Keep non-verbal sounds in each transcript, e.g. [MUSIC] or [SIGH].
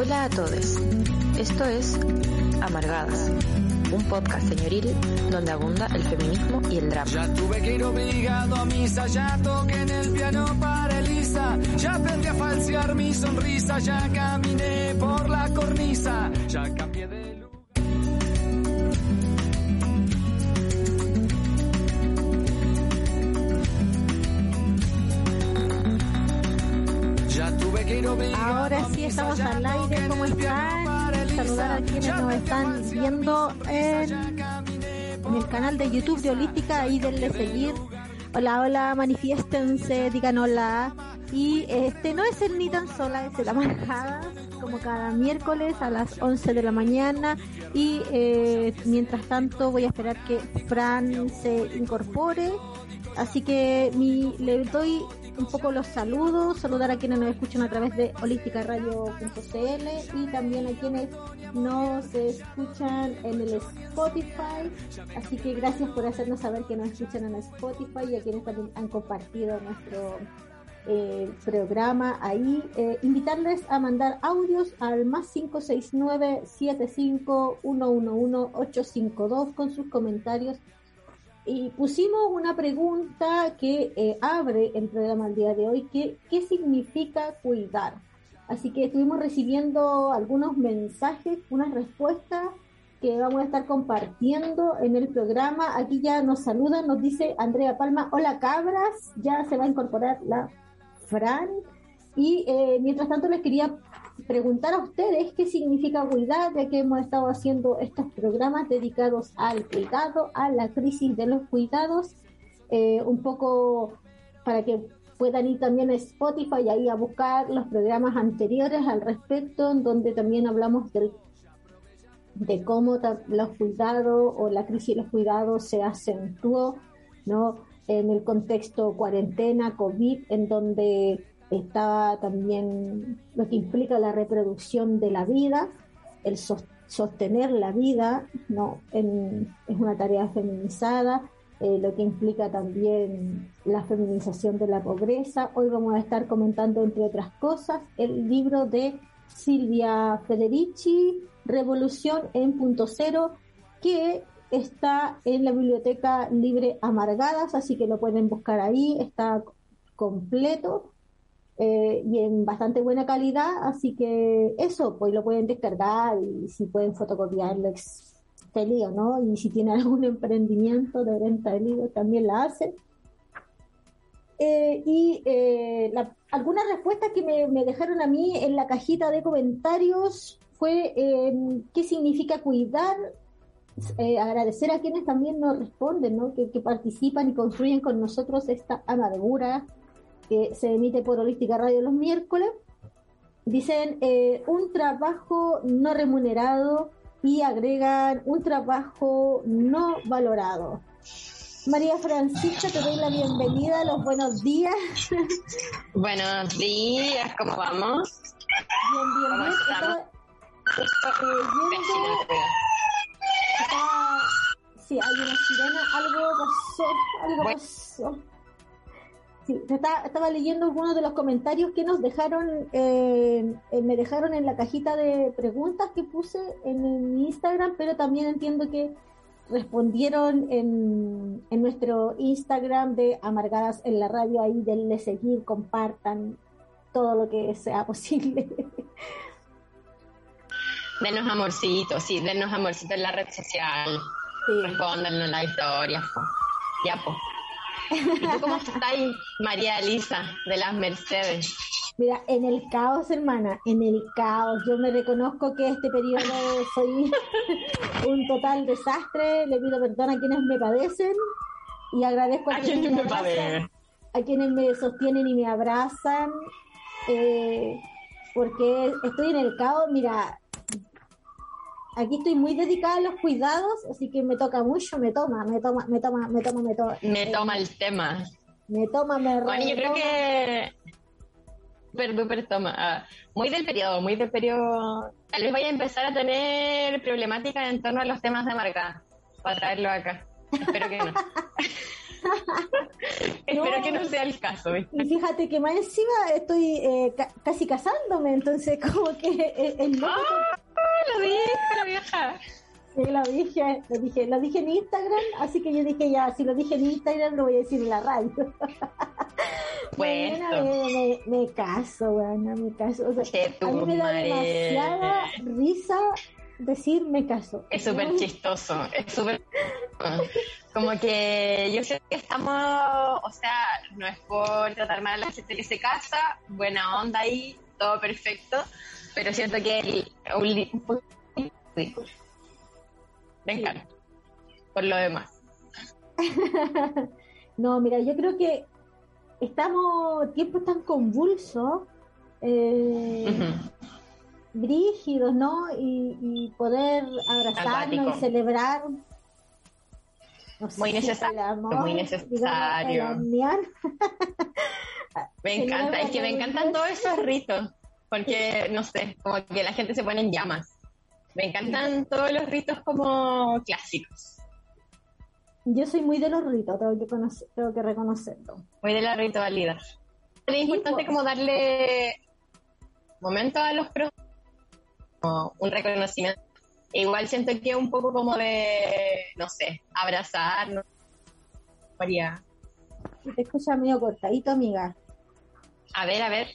Hola a todos. Esto es Amargadas, un podcast señoril donde abunda el feminismo y el drama. Ya tuve que ir obligado a misa, ya toqué en el piano para Elisa, ya aprendí a falsear mi sonrisa, ya caminé por la cornisa, ya cambié de Ahora sí estamos al aire, ¿cómo están? Saludar a quienes nos están viendo en, en el canal de YouTube de Holística, ahí denle seguir. Hola, hola, manifiéstense, digan hola. Y este no es el ni tan sola, es el amargada, como cada miércoles a las 11 de la mañana. Y eh, mientras tanto voy a esperar que Fran se incorpore. Así que mi, le doy un poco los saludos, saludar a quienes nos escuchan a través de holísticaradio.cl y también a quienes nos escuchan en el Spotify. Así que gracias por hacernos saber que nos escuchan en Spotify y a quienes también han compartido nuestro eh, programa ahí. Eh, invitarles a mandar audios al más 569 75 111 852 con sus comentarios y pusimos una pregunta que eh, abre el programa el día de hoy, que ¿qué significa cuidar? Así que estuvimos recibiendo algunos mensajes, unas respuestas que vamos a estar compartiendo en el programa. Aquí ya nos saludan, nos dice Andrea Palma, hola cabras, ya se va a incorporar la Fran. Y eh, mientras tanto les quería preguntar a ustedes qué significa cuidar, ya que hemos estado haciendo estos programas dedicados al cuidado, a la crisis de los cuidados, eh, un poco para que puedan ir también a Spotify y ahí a buscar los programas anteriores al respecto, en donde también hablamos del, de cómo los cuidados o la crisis de los cuidados se acentuó, ¿no? En el contexto cuarentena, COVID, en donde está también lo que implica la reproducción de la vida, el sostener la vida, no es una tarea feminizada, eh, lo que implica también la feminización de la pobreza. Hoy vamos a estar comentando, entre otras cosas, el libro de Silvia Federici, Revolución en punto cero, que está en la biblioteca libre Amargadas, así que lo pueden buscar ahí, está completo eh, y en bastante buena calidad, así que eso, pues lo pueden descargar y si pueden fotocopiarlo, este lío, ¿no? Y si tienen algún [LAUGHS] emprendimiento de venta de libros, también la hacen. Eh, y eh, la, algunas respuestas que me, me, dejaron a mí en la cajita de comentarios fue qué significa cuidar, agradecer a quienes también nos responden, ¿no? Que, que participan y construyen con nosotros esta amargura que se emite por Holística Radio los miércoles. Dicen eh, un trabajo no remunerado y agregan un trabajo no valorado. María Francisca, te doy la bienvenida, los buenos días. [LAUGHS] Buenos días, ¿cómo vamos? Bien, bien, bien. Eh, está, sí, hay una sirena, algo pasó, algo bueno. pasó. Sí, estaba, estaba, leyendo algunos de los comentarios que nos dejaron, eh, eh, me dejaron en la cajita de preguntas que puse en mi Instagram, pero también entiendo que respondieron en, en nuestro Instagram de Amargadas en la Radio, ahí denle seguir, compartan todo lo que sea posible. [LAUGHS] Denos amorcito, sí, denos amorcito en la red social. Sí. Respóndanos en la historia. Ya, pues. ¿Y tú cómo estás, María Elisa, de las Mercedes? Mira, en el caos, hermana, en el caos. Yo me reconozco que este periodo soy [LAUGHS] un total desastre. Le pido perdón a quienes me padecen y agradezco a, ¿A quienes me, abrazan, a quienes me sostienen y me abrazan. Eh, porque estoy en el caos. Mira, aquí estoy muy dedicada a los cuidados, así que me toca mucho, me toma, me toma, me toma, me toma, me toma. Me toma el tema. Me toma, me Bueno, yo creo que... Perdón, pero toma. muy del periodo, muy del periodo. Tal vez vaya a empezar a tener problemáticas en torno a los temas de marca para traerlo acá. Espero que no. [LAUGHS] [LAUGHS] Espero que no sea el caso. Y fíjate que más encima estoy eh, casi casándome, entonces [LAUGHS] como que el, ¡Ah! Lo dije, la vieja. Sí, lo dije, lo dije, lo dije en Instagram, así que yo dije ya, si lo dije en Instagram lo voy a decir en la radio. [LAUGHS] Bueno, me, me, caso, bueno, me caso. O sea, a mí me da demasiada risa decir me caso. Es súper chistoso, es súper... Como que yo sé que estamos, o sea, no es por tratar mal a la gente que se casa, buena onda ahí, todo perfecto, pero siento que un poco Me encanta. Por lo demás. [LAUGHS] no, mira, yo creo que estamos tiempos tan convulsos, eh, brígidos, ¿no? Y, poder abrazarnos y celebrar. muy necesario. muy necesario. [LAUGHS] me encanta, es que me encantan todos esos ritos, porque, no sé, como que la gente se pone en llamas. Me encantan todos los ritos como clásicos. Yo soy muy de los ritos, tengo que, tengo que reconocerlo. Muy de la ritualidad. Es importante como darle momento a los pros, un reconocimiento. igual siento que es un poco como de, no sé, abrazar, María. Te escucha medio cortadito, amiga. A ver, a ver.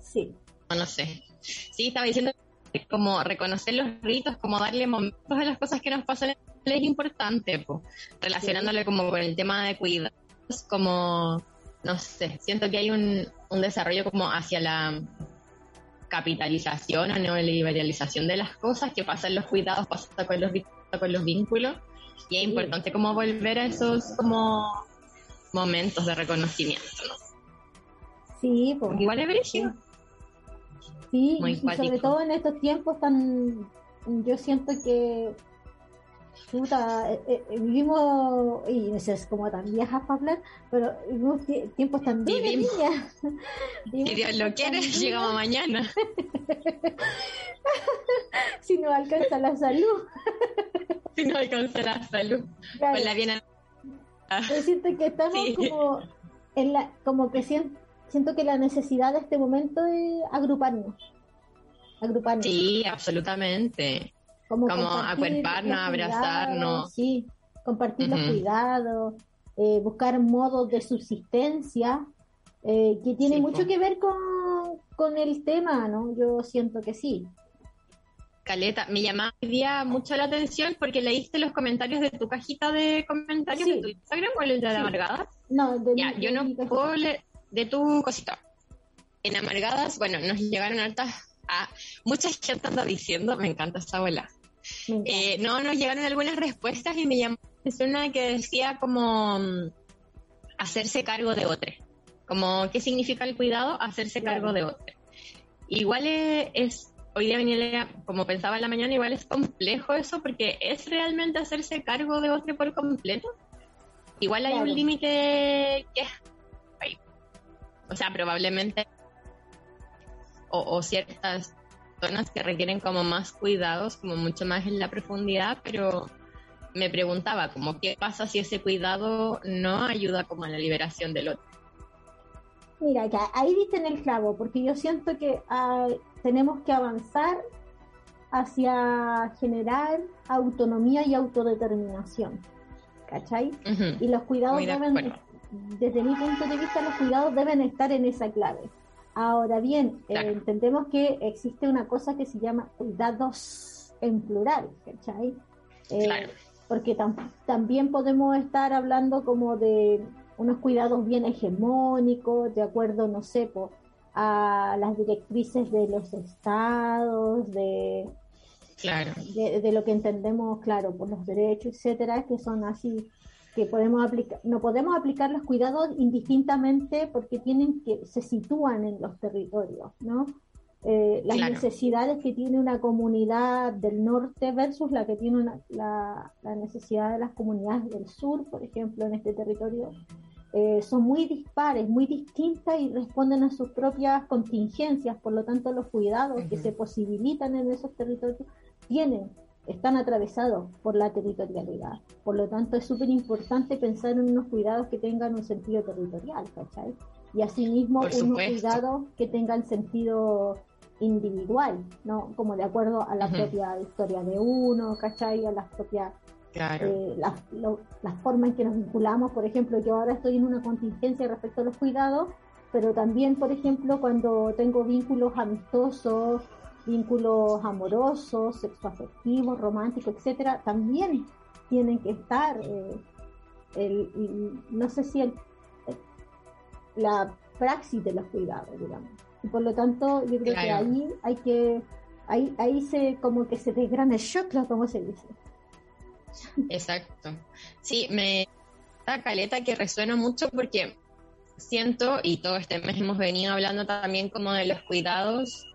Sí. No, no sé. Sí, estaba diciendo como reconocer los ritos, como darle momentos a las cosas que nos pasan es importante, relacionándole como con el tema de cuidados, como, no sé, siento que hay un, un desarrollo como hacia la capitalización o neoliberalización de las cosas, que pasa en los cuidados, pasa con los, con los vínculos, y es importante como volver a esos como momentos de reconocimiento, Sí, pues. Igual es brígido. Sí, y sobre todo en estos tiempos tan, yo siento que puta, eh, eh, vivimos, y no sé, es como tan viejas para hablar, pero vivimos tiempos tan vivimos. [LAUGHS] Si Dios lo quiere, llegamos mañana. [LAUGHS] si no alcanza la salud. [LAUGHS] si no alcanza la salud. Pues la bien Yo siento que estamos como en la, como que siento, siento que la necesidad de este momento es agruparnos. Agruparnos. Sí, absolutamente como, acuerparnos, abrazarnos. Sí, compartir los cuidados, eh, buscar modos de subsistencia, eh, que tiene mucho que ver con, con el tema, ¿no? Yo siento que sí. Caleta, me llamaba día mucho la atención porque leíste los comentarios de tu cajita de comentarios de tu Instagram o el de Amargadas. No, de ya, yo no puedo leer de tu cosita. En Amargadas, bueno, nos llegaron altas a mucha gente anda diciendo, me encanta esta abuela. Eh, no, nos llegaron algunas respuestas y me llamó una que decía como mm, hacerse cargo de otro. Como, ¿qué significa el cuidado? Hacerse cargo de otro. Igual es, hoy día venía, como pensaba en la mañana, igual es complejo eso porque es realmente hacerse cargo de otro por completo. Igual hay un límite que. O sea, probablemente o, ciertas zonas que requieren como más cuidados, como mucho más en la profundidad, pero me preguntaba como qué pasa si ese cuidado no ayuda como a la liberación del otro. Mira, que ahí viste en el clavo, porque yo siento que ah, tenemos que avanzar hacia generar autonomía y autodeterminación, ¿cachai? Y los cuidados deben, desde mi punto de vista, los cuidados deben estar en esa clave. Ahora bien, eh, entendemos que existe una cosa que se llama cuidados en plural, ¿cachai? Eh, porque también podemos estar hablando como de unos cuidados bien hegemónicos, de acuerdo, no sé, a las directrices de los estados, de, claro. de, lo que entendemos, claro, por los derechos, etcétera, que son así que podemos aplicar, no podemos aplicar los cuidados indistintamente porque tienen que, se sitúan en los territorios, ¿no? Eh, las necesidades que tiene una comunidad del norte versus la que tiene la, necesidad de las comunidades del sur, por ejemplo, en este territorio, eh, son muy dispares, muy distintas y responden a sus propias contingencias. Por lo tanto, los cuidados que se posibilitan en esos territorios tienen están atravesados por la territorialidad. Por lo tanto, es súper importante pensar en unos cuidados que tengan un sentido territorial, ¿cachai? Y asimismo, unos cuidados que tengan sentido individual, ¿no? Como de acuerdo a la propia historia de uno, ¿cachai? A las propias eh, las, las formas en que nos vinculamos. Por ejemplo, yo ahora estoy en una contingencia respecto a los cuidados, pero también, por ejemplo, cuando tengo vínculos amistosos, vínculos amorosos, sexoafectivos, románticos, etcétera, también tienen que estar, eh, el, no sé si el, la praxis de los cuidados, digamos. Y por lo tanto, yo creo que ahí hay que, ahí, ahí se, como que se desgrana el shock, como se dice. Exacto. Sí, me da caleta que resuena mucho porque siento, y todo este mes hemos venido hablando también como de los cuidados,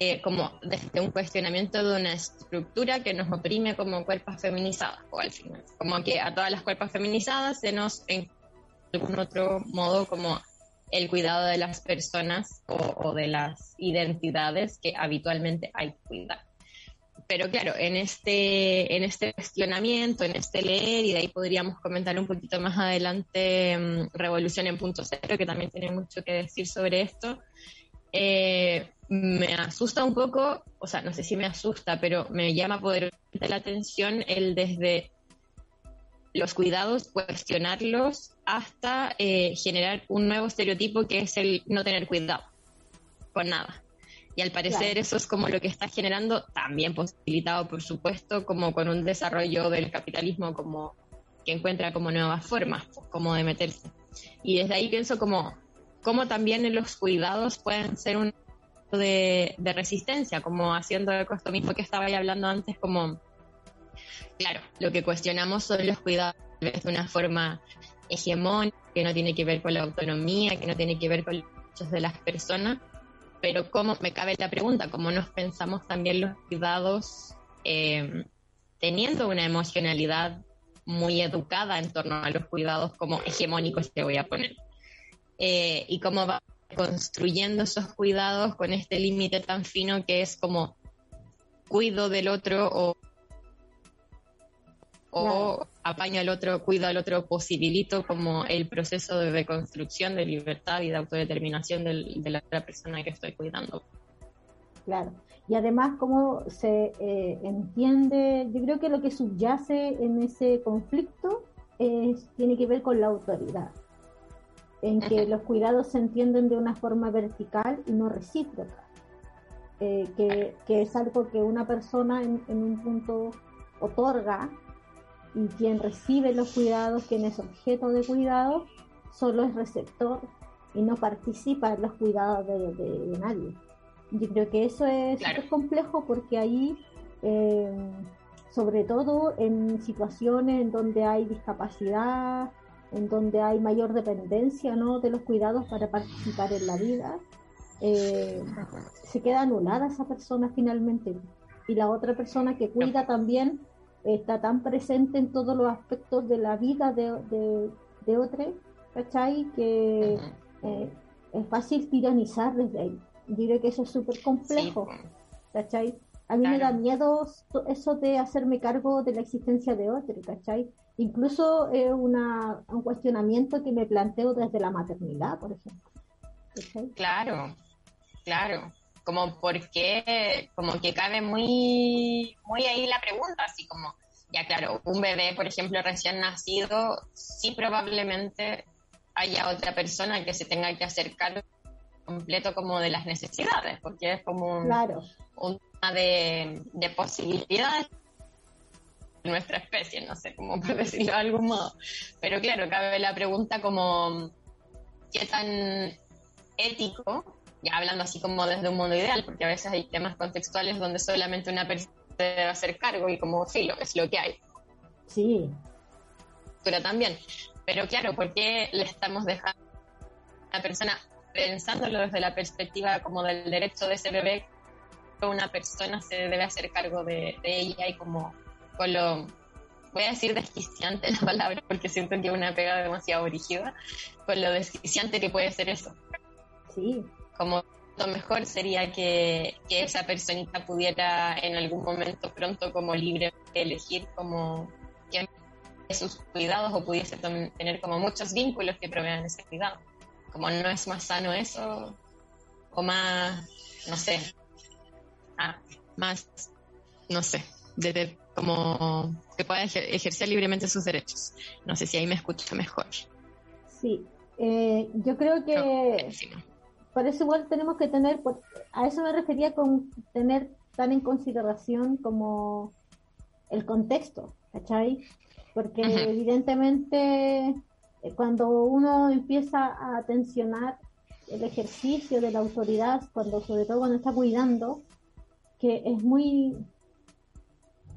eh, como desde un cuestionamiento de una estructura que nos oprime como cuerpos feminizadas, o al final, como que a todas las cuerpos feminizadas se nos, en algún otro modo, como el cuidado de las personas o, de las identidades que habitualmente hay que cuidar. Pero claro, en este, en este cuestionamiento, en este leer, y de ahí podríamos comentar un poquito más adelante mm, Revolución en Punto Cero, que también tiene mucho que decir sobre esto, eh, me asusta un poco, o sea, no sé si me asusta, pero me llama poderosamente la atención el desde los cuidados, cuestionarlos hasta eh, generar un nuevo estereotipo que es el no tener cuidado con nada. Y al parecer eso es como lo que está generando, también posibilitado, por supuesto, como con un desarrollo del capitalismo como que encuentra como nuevas formas, pues, como de meterse. Y desde ahí pienso como, como también los cuidados pueden ser un de, de resistencia, como haciendo esto mismo que estaba ahí hablando antes, como Claro, lo que cuestionamos son los cuidados de una forma hegemónica, que no tiene que ver con la autonomía, que no tiene que ver con los derechos de las personas, pero cómo me cabe la pregunta, cómo nos pensamos también los cuidados eh, teniendo una emocionalidad muy educada en torno a los cuidados como hegemónicos que voy a poner. Eh, y cómo va construyendo esos cuidados con este límite tan fino que es como cuido del otro o o apaño al otro, cuido al otro, posibilito como el proceso de reconstrucción de libertad y de autodeterminación de la otra persona que estoy cuidando. Claro. Y además, cómo se eh, entiende, yo creo que lo que subyace en ese conflicto es, tiene que ver con la autoridad, en que los cuidados se entienden de una forma vertical y no recíproca, eh, que, que, es algo que una persona en, en un punto otorga y quien recibe los cuidados, quien es objeto de cuidado, solo es receptor y no participa en los cuidados de, nadie. Yo creo que eso es complejo porque ahí, eh, sobre todo en situaciones en donde hay discapacidad, en donde hay mayor dependencia ¿no? de los cuidados para participar en la vida, eh, se queda anulada esa persona finalmente. Y la otra persona que cuida también está tan presente en todos los aspectos de la vida de, de, de otro, ¿cachai? Que eh, es fácil tiranizar desde ahí. Diré que eso es súper complejo, ¿cachai? A mí me da miedo eso de hacerme cargo de la existencia de otro, ¿cachai? Incluso es una, un cuestionamiento que me planteo desde la maternidad, por ejemplo. Claro, claro como porque, como que cabe muy, muy ahí la pregunta, así como, ya claro, un bebé, por ejemplo, recién nacido, sí probablemente haya otra persona que se tenga que hacer cargo completo como de las necesidades, porque es como un, claro. una de, de posibilidades de nuestra especie, no sé cómo [LAUGHS] por decirlo de algún modo. Pero claro, cabe la pregunta como, ¿qué tan ético ya hablando así como desde un mundo ideal, porque a veces hay temas contextuales donde solamente una persona debe hacer cargo y como sí, lo, es lo que hay. Sí. Pero también, pero claro, ¿por qué le estamos dejando a la persona pensándolo desde la perspectiva como del derecho de ese bebé? Una persona se debe hacer cargo de, ella y como con lo voy a decir desquiciante la palabra porque siento que es una pega demasiado rígida, con lo desquiciante que puede ser eso. Sí como lo mejor sería que, esa personita pudiera en algún momento pronto como libre elegir como quién sus cuidados o pudiese tener como muchos vínculos que provean ese cuidado. Como no es más sano eso, o más, no sé, ah, más, no sé, de, como que pueda ejercer libremente sus derechos. No sé si ahí me escucho mejor. Sí, eh, yo creo que por eso igual tenemos que tener, a eso me refería con tener tan en consideración como el contexto, ¿cachai? Porque evidentemente eh, cuando uno empieza a tensionar el ejercicio de la autoridad, cuando sobre todo cuando está cuidando, que es muy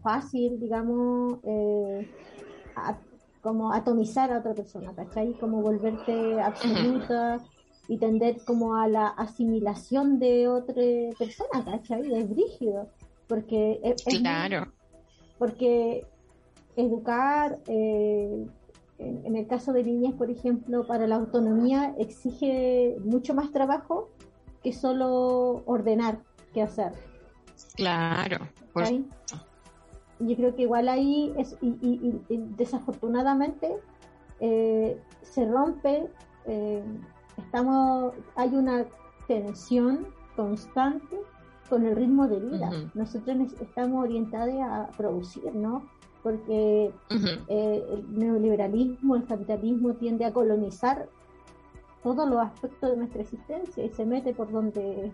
fácil, digamos, eh, como atomizar a otra persona, ¿cachai? Como volverte absoluta y tender como a la asimilación de otra persona, ¿cachai? Es brígido, porque... Es, claro. porque educar, eh, en, el caso de niñas, por ejemplo, para la autonomía exige mucho más trabajo que solo ordenar qué hacer. Claro. Yo creo que igual ahí es, y, desafortunadamente eh, se rompe eh, estamos, hay una tensión constante con el ritmo de vida. Nosotros estamos orientados a producir, ¿no? Porque eh, el neoliberalismo, el capitalismo tiende a colonizar todos los aspectos de nuestra existencia y se mete por donde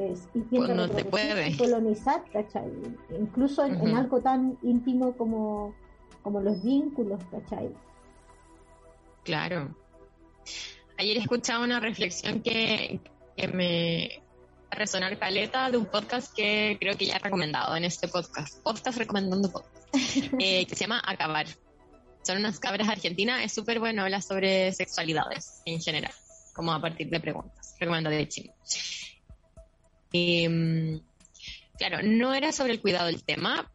es, y tiende a colonizar, ¿cachai? Incluso en, en, algo tan íntimo como, como los vínculos, ¿cachai? Claro. Ayer escuchaba una reflexión que, me a resonar caleta de un podcast que creo que ya he recomendado en este podcast. Podcast recomendando podcast. [LAUGHS] Eh, que se llama Acabar. Son unas cabras argentinas. Es súper bueno hablar sobre sexualidades en general, como a partir de preguntas. Recomiendo de chino. Em, claro, no era sobre el cuidado del tema,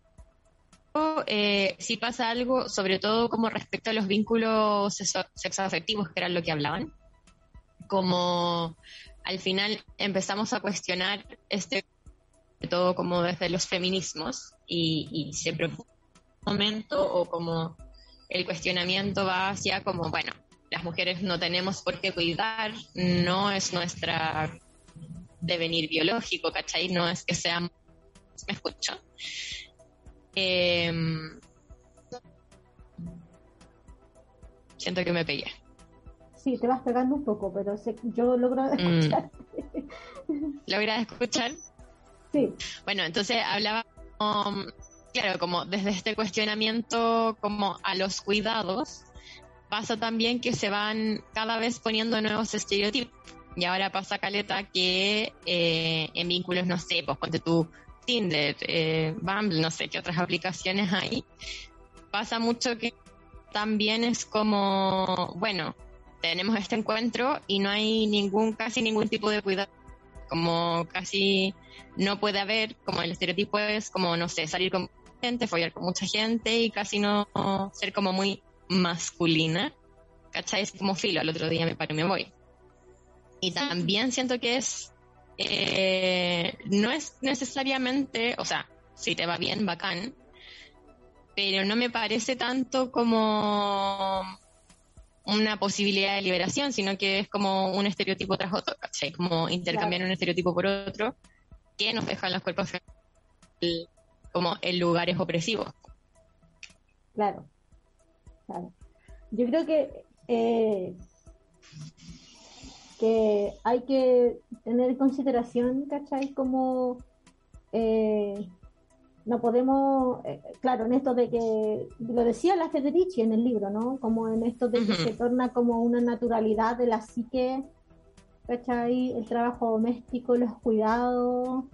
eh, si pasa algo, sobre todo como respecto a los vínculos sexoafectivos, que eran lo que hablaban como al final empezamos a cuestionar este todo como desde los feminismos y, y siempre un momento o como el cuestionamiento va hacia como, bueno, las mujeres no tenemos por qué cuidar, no es nuestra devenir biológico, ¿cachai? No es que seamos... ¿Me escucho? Em, siento que me pegué sí, te vas pegando un poco, pero yo logro mm. escuchar. [LAUGHS] ¿Logras escuchar? Sí. Bueno, entonces hablaba, claro, como desde este cuestionamiento como a los cuidados, pasa también que se van cada vez poniendo nuevos estereotipos. Y ahora pasa caleta que eh, en vínculos, no sé, pues ponte tú Tinder, eh, Bumble, no sé qué otras aplicaciones hay. Pasa mucho que también es como, bueno, tenemos este encuentro y no hay ningún, casi ningún tipo de cuidado. Como casi no puede haber, como el estereotipo es como, no sé, salir con gente, follar con mucha gente y casi no ser como muy masculina. ¿Cachai? Es como filo, al otro día me paro y me voy. Y también siento que es, eh, no es necesariamente, o sea, si te va bien, bacán, pero no me parece tanto como una posibilidad de liberación, sino que es como un estereotipo tras otro, ¿cachai? Como intercambiar un estereotipo por otro que nos dejan los cuerpos como en lugares opresivos. Claro, claro. Yo creo que eh, que hay que tener en consideración, ¿cachai? Como eh, no podemos, eh, claro, en esto de que, lo decía la Federici en el libro, ¿no? Como en esto de que se torna como una naturalidad de la psique, ¿cachai? El trabajo doméstico, los cuidados,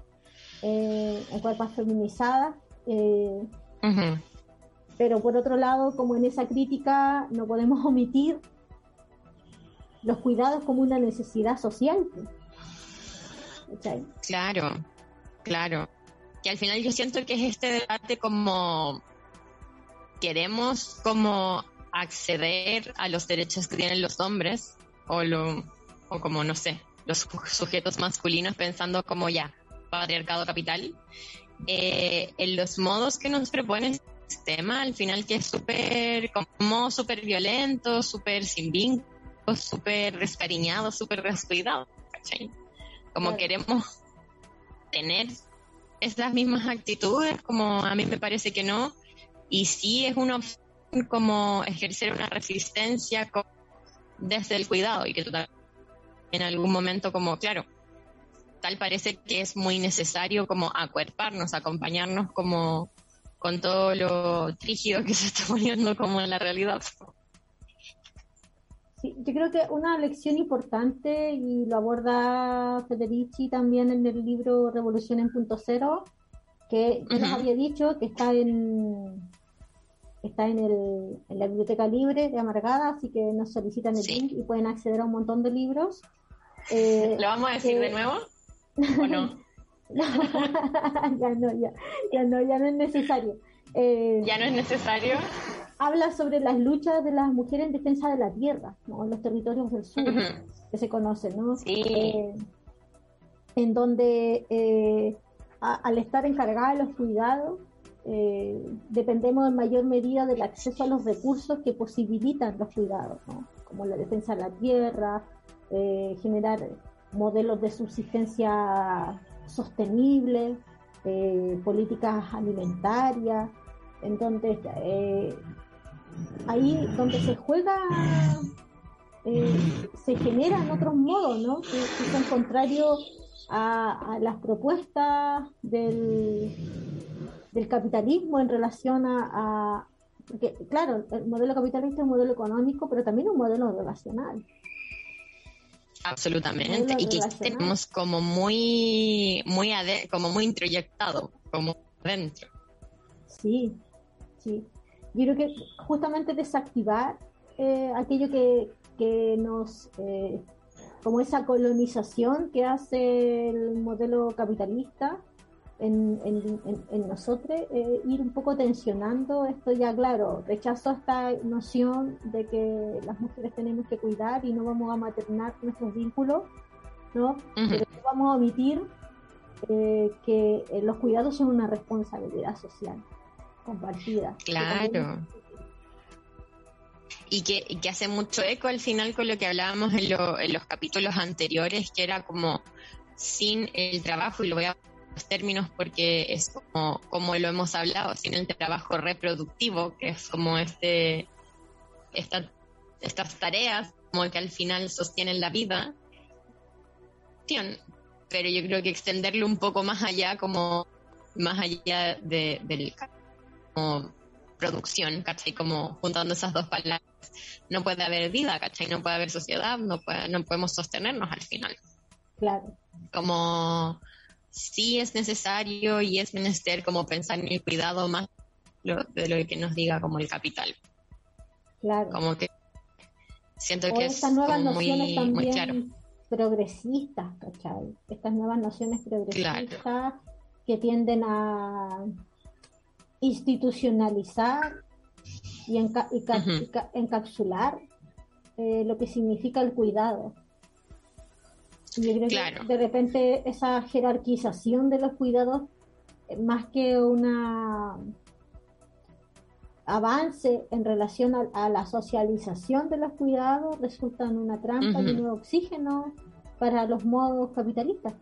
eh, en cuerpos feminizadas. Eh, pero por otro lado, como en esa crítica, no podemos omitir los cuidados como una necesidad social. ¿cachai? Claro, claro que al final yo siento que es este debate como queremos como acceder a los derechos que tienen los hombres o lo o como no sé los sujetos masculinos pensando como ya, patriarcado capital, eh, en los modos que nos propone el sistema, al final que es súper, como súper violento, súper sin vínculos, súper descariñado, súper descuidado, Como queremos tener esas mismas actitudes, como a mí me parece que no, y sí es una opción como ejercer una resistencia desde el cuidado y que tú en algún momento como, claro, tal parece que es muy necesario como acuerparnos, acompañarnos como con todo lo rígido que se está [LAUGHS] poniendo como en la realidad. Sí, yo creo que una lección importante, y lo aborda Federici también en el libro Revolución en Punto Cero, que yo les había dicho que está en está en, el, en la biblioteca libre de Amargada, así que nos solicitan el link y pueden acceder a un montón de libros. Eh, ¿Lo vamos a decir de nuevo? ¿O no? [LAUGHS] [LAUGHS] ya no, ya, ya no, ya no es necesario. Eh, ¿Ya no es necesario? Habla sobre las luchas de las mujeres en defensa de la tierra, ¿no? en los territorios del sur, que se conocen, ¿no? Sí. Eh, en donde eh, al estar encargada de los cuidados, dependemos en mayor medida del acceso a los recursos que posibilitan los cuidados, ¿no? como la defensa de la tierra, generar modelos de subsistencia sostenibles, eh, políticas alimentarias, entonces eh, ahí donde se juega eh, se generan otros modos, ¿no? Que, son contrarios a, las propuestas del, del capitalismo en relación a, porque claro, el modelo capitalista es un modelo económico, pero también un modelo relacional. Absolutamente, y que tenemos como muy, muy como muy introyectado, como dentro. Sí, sí. Yo creo que justamente desactivar eh, aquello que, que nos, eh, como esa colonización que hace el modelo capitalista, en, en, nosotros, eh, ir un poco tensionando esto. Ya, claro, rechazo esta noción de que las mujeres tenemos que cuidar y no vamos a maternar nuestros vínculos, ¿no? Pero vamos a omitir que los cuidados son una responsabilidad social compartida. Claro. Y que, que, hace mucho eco al final con lo que hablábamos en, en los capítulos anteriores, que era como sin el trabajo, y lo voy a términos porque es como, como lo hemos hablado, sin el trabajo reproductivo, que es como este, estas tareas como que al final sostienen la vida. Pero yo creo que extenderlo un poco más allá, como más allá de, del como producción, ¿cachai? Como juntando esas dos palabras, no puede haber vida, ¿cachai? No puede haber sociedad, no, puede, no podemos sostenernos al final. Claro. Como sí es necesario y es menester como pensar en el cuidado más de lo que nos diga como el capital. Claro. Como que siento que estas nuevas nociones también progresistas, ¿cachai? Estas nuevas nociones progresistas que tienden a institucionalizar y, encapsular eh, lo que significa el cuidado. Yo creo que de repente esa jerarquización de los cuidados, eh, más que una avance en relación a, la socialización de los cuidados, resulta en una trampa y un oxígeno para los modos capitalistas.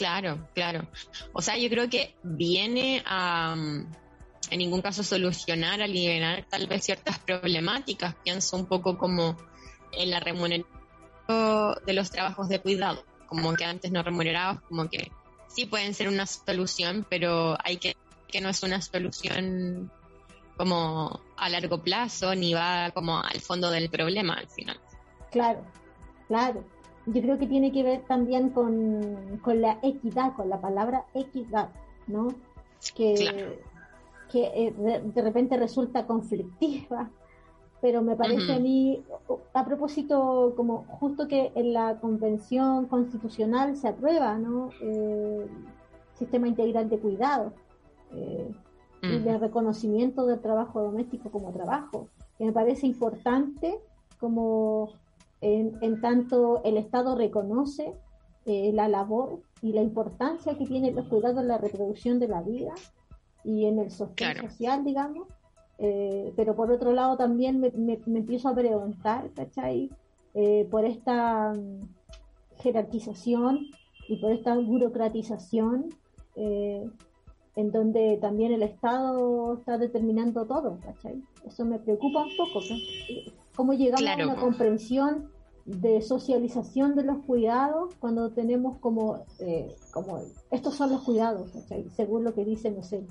Claro, claro. O sea, yo creo que viene a, en ningún caso, solucionar, aliviar tal vez ciertas problemáticas. Pienso un poco como en la remuneración de los trabajos de cuidado, como que antes no remunerados, como que sí pueden ser una solución, pero hay que que no es una solución como a largo plazo ni va como al fondo del problema al final. Claro, claro. Yo creo que tiene que ver también con, la equidad, con la palabra equidad, ¿no? Que, que eh, de, repente resulta conflictiva pero me parece a mí, a propósito, como justo que en la Convención Constitucional se aprueba, ¿no? Eh, sistema integral de cuidado eh, y de reconocimiento del trabajo doméstico como trabajo, que me parece importante como en, tanto el Estado reconoce eh, la labor y la importancia que tienen los cuidados en la reproducción de la vida y en el sostén social, digamos. Eh, pero por otro lado también me, empiezo a preguntar, ¿cachai? Eh, por esta mm, jerarquización y por esta burocratización en donde también el Estado está determinando todo, ¿cachai? Eso me preocupa un poco, cómo llegamos a una comprensión de socialización de los cuidados cuando tenemos como, eh, como estos son los cuidados, según lo que dice, no sé.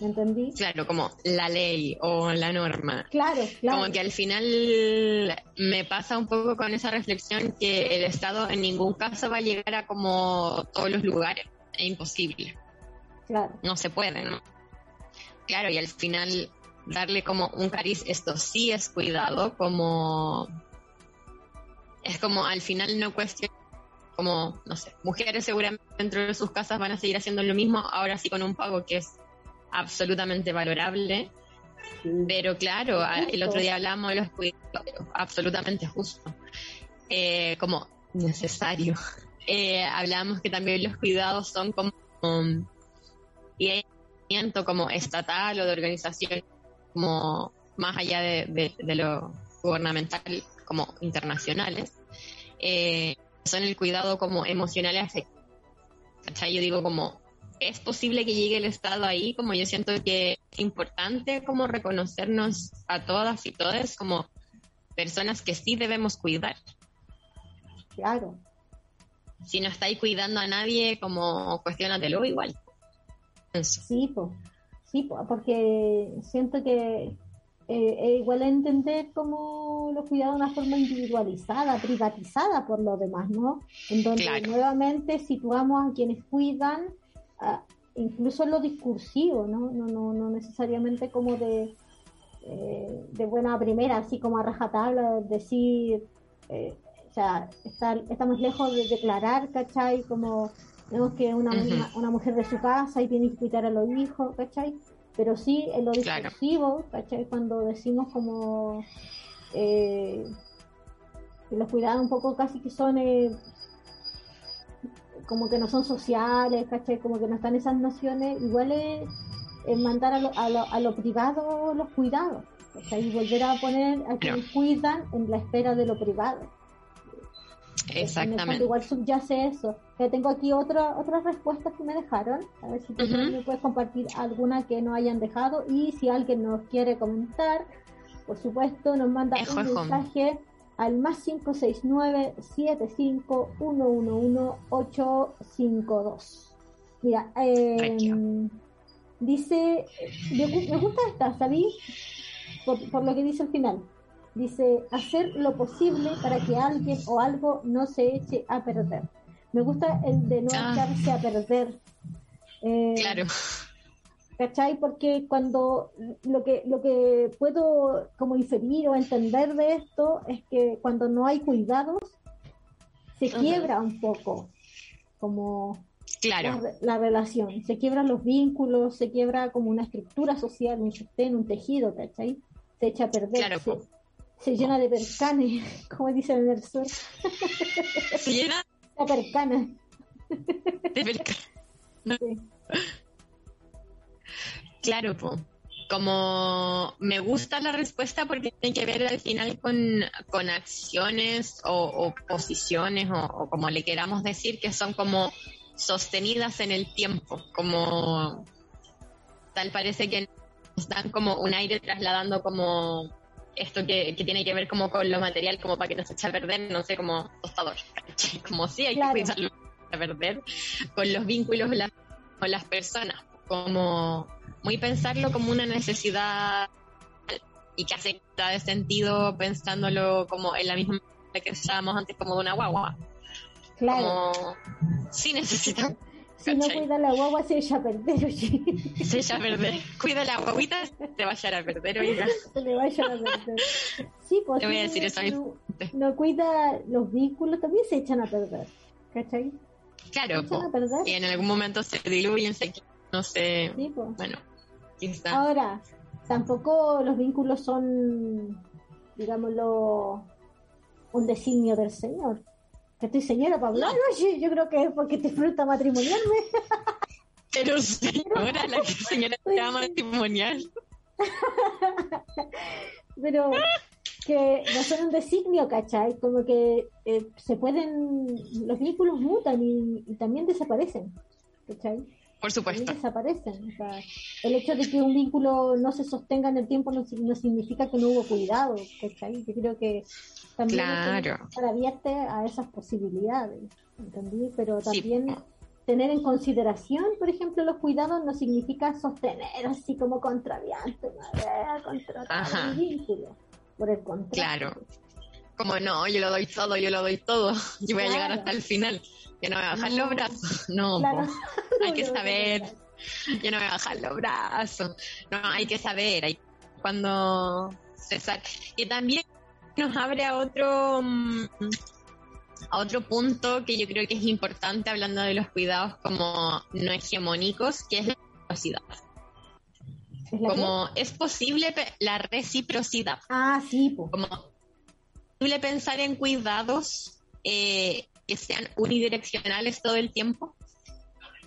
¿Me entendí? Claro, como la ley o la norma. Claro, claro. Como que al final me pasa un poco con esa reflexión que el Estado en ningún caso va a llegar a como todos los lugares. Es imposible. Claro. No se puede, ¿no? Claro, y al final darle como un cariz, esto sí es cuidado, como es como al final no cuestiona como, no sé, mujeres seguramente dentro de sus casas van a seguir haciendo lo mismo, ahora sí con un pago que es absolutamente valorable. Pero claro, el otro día hablamos de los cuidados, absolutamente justo, eh, como necesario. Eh, hablamos que también los cuidados son como um, y como estatal o de organización como más allá de, lo gubernamental como internacionales, eh, son el cuidado como emocional y afectivo. Yo digo como, ¿es posible que llegue el Estado ahí? Como yo siento que es importante como reconocernos a todas y todas como personas que sí debemos cuidar. Claro. Si no estáis cuidando a nadie, como cuestionatelo igual. Sí, pues. Sí, porque siento que eh, es igual a entender como los cuidados de una forma individualizada, privatizada por lo demás, ¿no? En donde nuevamente situamos a quienes cuidan, incluso en lo discursivo, ¿no? No, no, no necesariamente como de, eh, de buena primera, así como a rajatabla, decir, eh, o sea, estamos lejos de declarar, ¿cachai? Como Vemos que una, una, mujer de su casa y tiene que cuidar a los hijos, ¿cachai? Pero sí en lo discursivo, ¿cachai? Cuando decimos como eh, que los cuidados un poco casi que son eh, como que no son sociales, ¿cachai? Como que no están esas nociones, igual es, mandar a lo, a, lo, a lo, privado los cuidados, ¿cachai? Y volver a poner a quienes cuidan en la esfera de lo privado. Exactamente. igual subyace eso. Eh, tengo aquí otra, otras respuestas que me dejaron. A ver si tú me puedes compartir alguna que no hayan dejado. Y si alguien nos quiere comentar, por supuesto, nos manda un mensaje al más 569-7511-852. Mira, eh, dice, me, gusta esta, ¿sabí? Por, por lo que dice al final dice, hacer lo posible para que alguien o algo no se eche a perder. Me gusta el de no ah. echarse a perder. Eh, claro. ¿Cachai? Porque cuando lo que, lo que puedo como inferir o entender de esto es que cuando no hay cuidados, se quiebra un poco como claro. la, relación, se quiebran los vínculos, se quiebra como una estructura social, un sostén, un tejido, ¿cachai? Se echa a perder. Claro, se llena de percanes, como dicen en el sur. Se llena de [LAUGHS] percana. De percana. Claro, como me gusta la respuesta porque tiene que ver al final con, acciones o, posiciones o, o, como le queramos decir que son como sostenidas en el tiempo, como tal parece que nos dan como un aire trasladando como esto que, tiene que ver como con lo material, como para que no se eche a perder, no sé, como tostador. [LAUGHS] Como si hay que cuidarlo a perder, con los vínculos con las personas, como muy pensarlo como una necesidad y que hace de sentido pensándolo como en la misma que usábamos antes como de una guagua. Claro. Como, sí necesitamos si no cuida la guagua, se echa a perder, oye. Se echa a perder. Cuida la guaguita, te va a perder, oiga. Se le va a perder. Sí, pues. Te voy a decir eso no, no cuida los vínculos, también se echan a perder. ¿Cachai? Claro, y en algún momento se diluyen, se, no sé. Sí, pues. Bueno, quizá. Ahora, tampoco los vínculos son, digámoslo, un designio del Señor. Que estoy señora para hablar, oye, yo creo que es porque te falta matrimoniarme. Pero señora, la señora está matrimonial. Pero que no son un designio, ¿cachai? Como que eh, se pueden, los vínculos mutan y, también desaparecen, ¿cachai? Por supuesto. desaparecen. O sea, el hecho de que un vínculo no se sostenga en el tiempo no, significa que no hubo cuidado, ¿cachai? Yo creo que también claro. estar abierta a esas posibilidades, ¿entendí? Pero también tener en consideración, por ejemplo, los cuidados no significa sostener así como contraviante, contra un vínculo por el contrario. Claro. Como no, yo lo doy todo, yo lo doy todo, [LAUGHS] yo voy a llegar hasta el final. Que no me bajan los brazos. [LAUGHS] No, hay que [LAUGHS] saber. Yo no me bajan los brazos. No, hay que saber. Hay, cuando se Y también nos abre a otro mm, a otro punto que yo creo que es importante hablando de los cuidados como no hegemónicos, que es la velocidad como es posible la reciprocidad. Ah, sí. Como es posible pensar en cuidados eh, que sean unidireccionales todo el tiempo.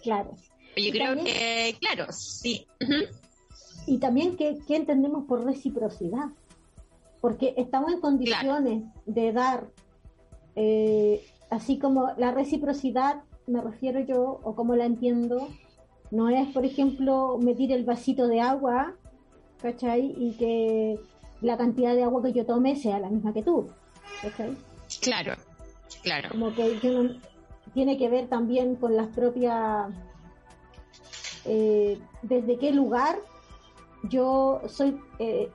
Claro. Yo creo que, claro, sí. Y también, ¿qué, entendemos por reciprocidad? Porque estamos en condiciones de dar, eh, así como la reciprocidad, me refiero yo, o como la entiendo, no es, por ejemplo, meter el vasito de agua, ¿cachai? Y que la cantidad de agua que yo tome sea la misma que tú, ¿cachai? Claro, claro. Como que tiene que ver también con las propias... Eh, desde qué lugar yo soy eh,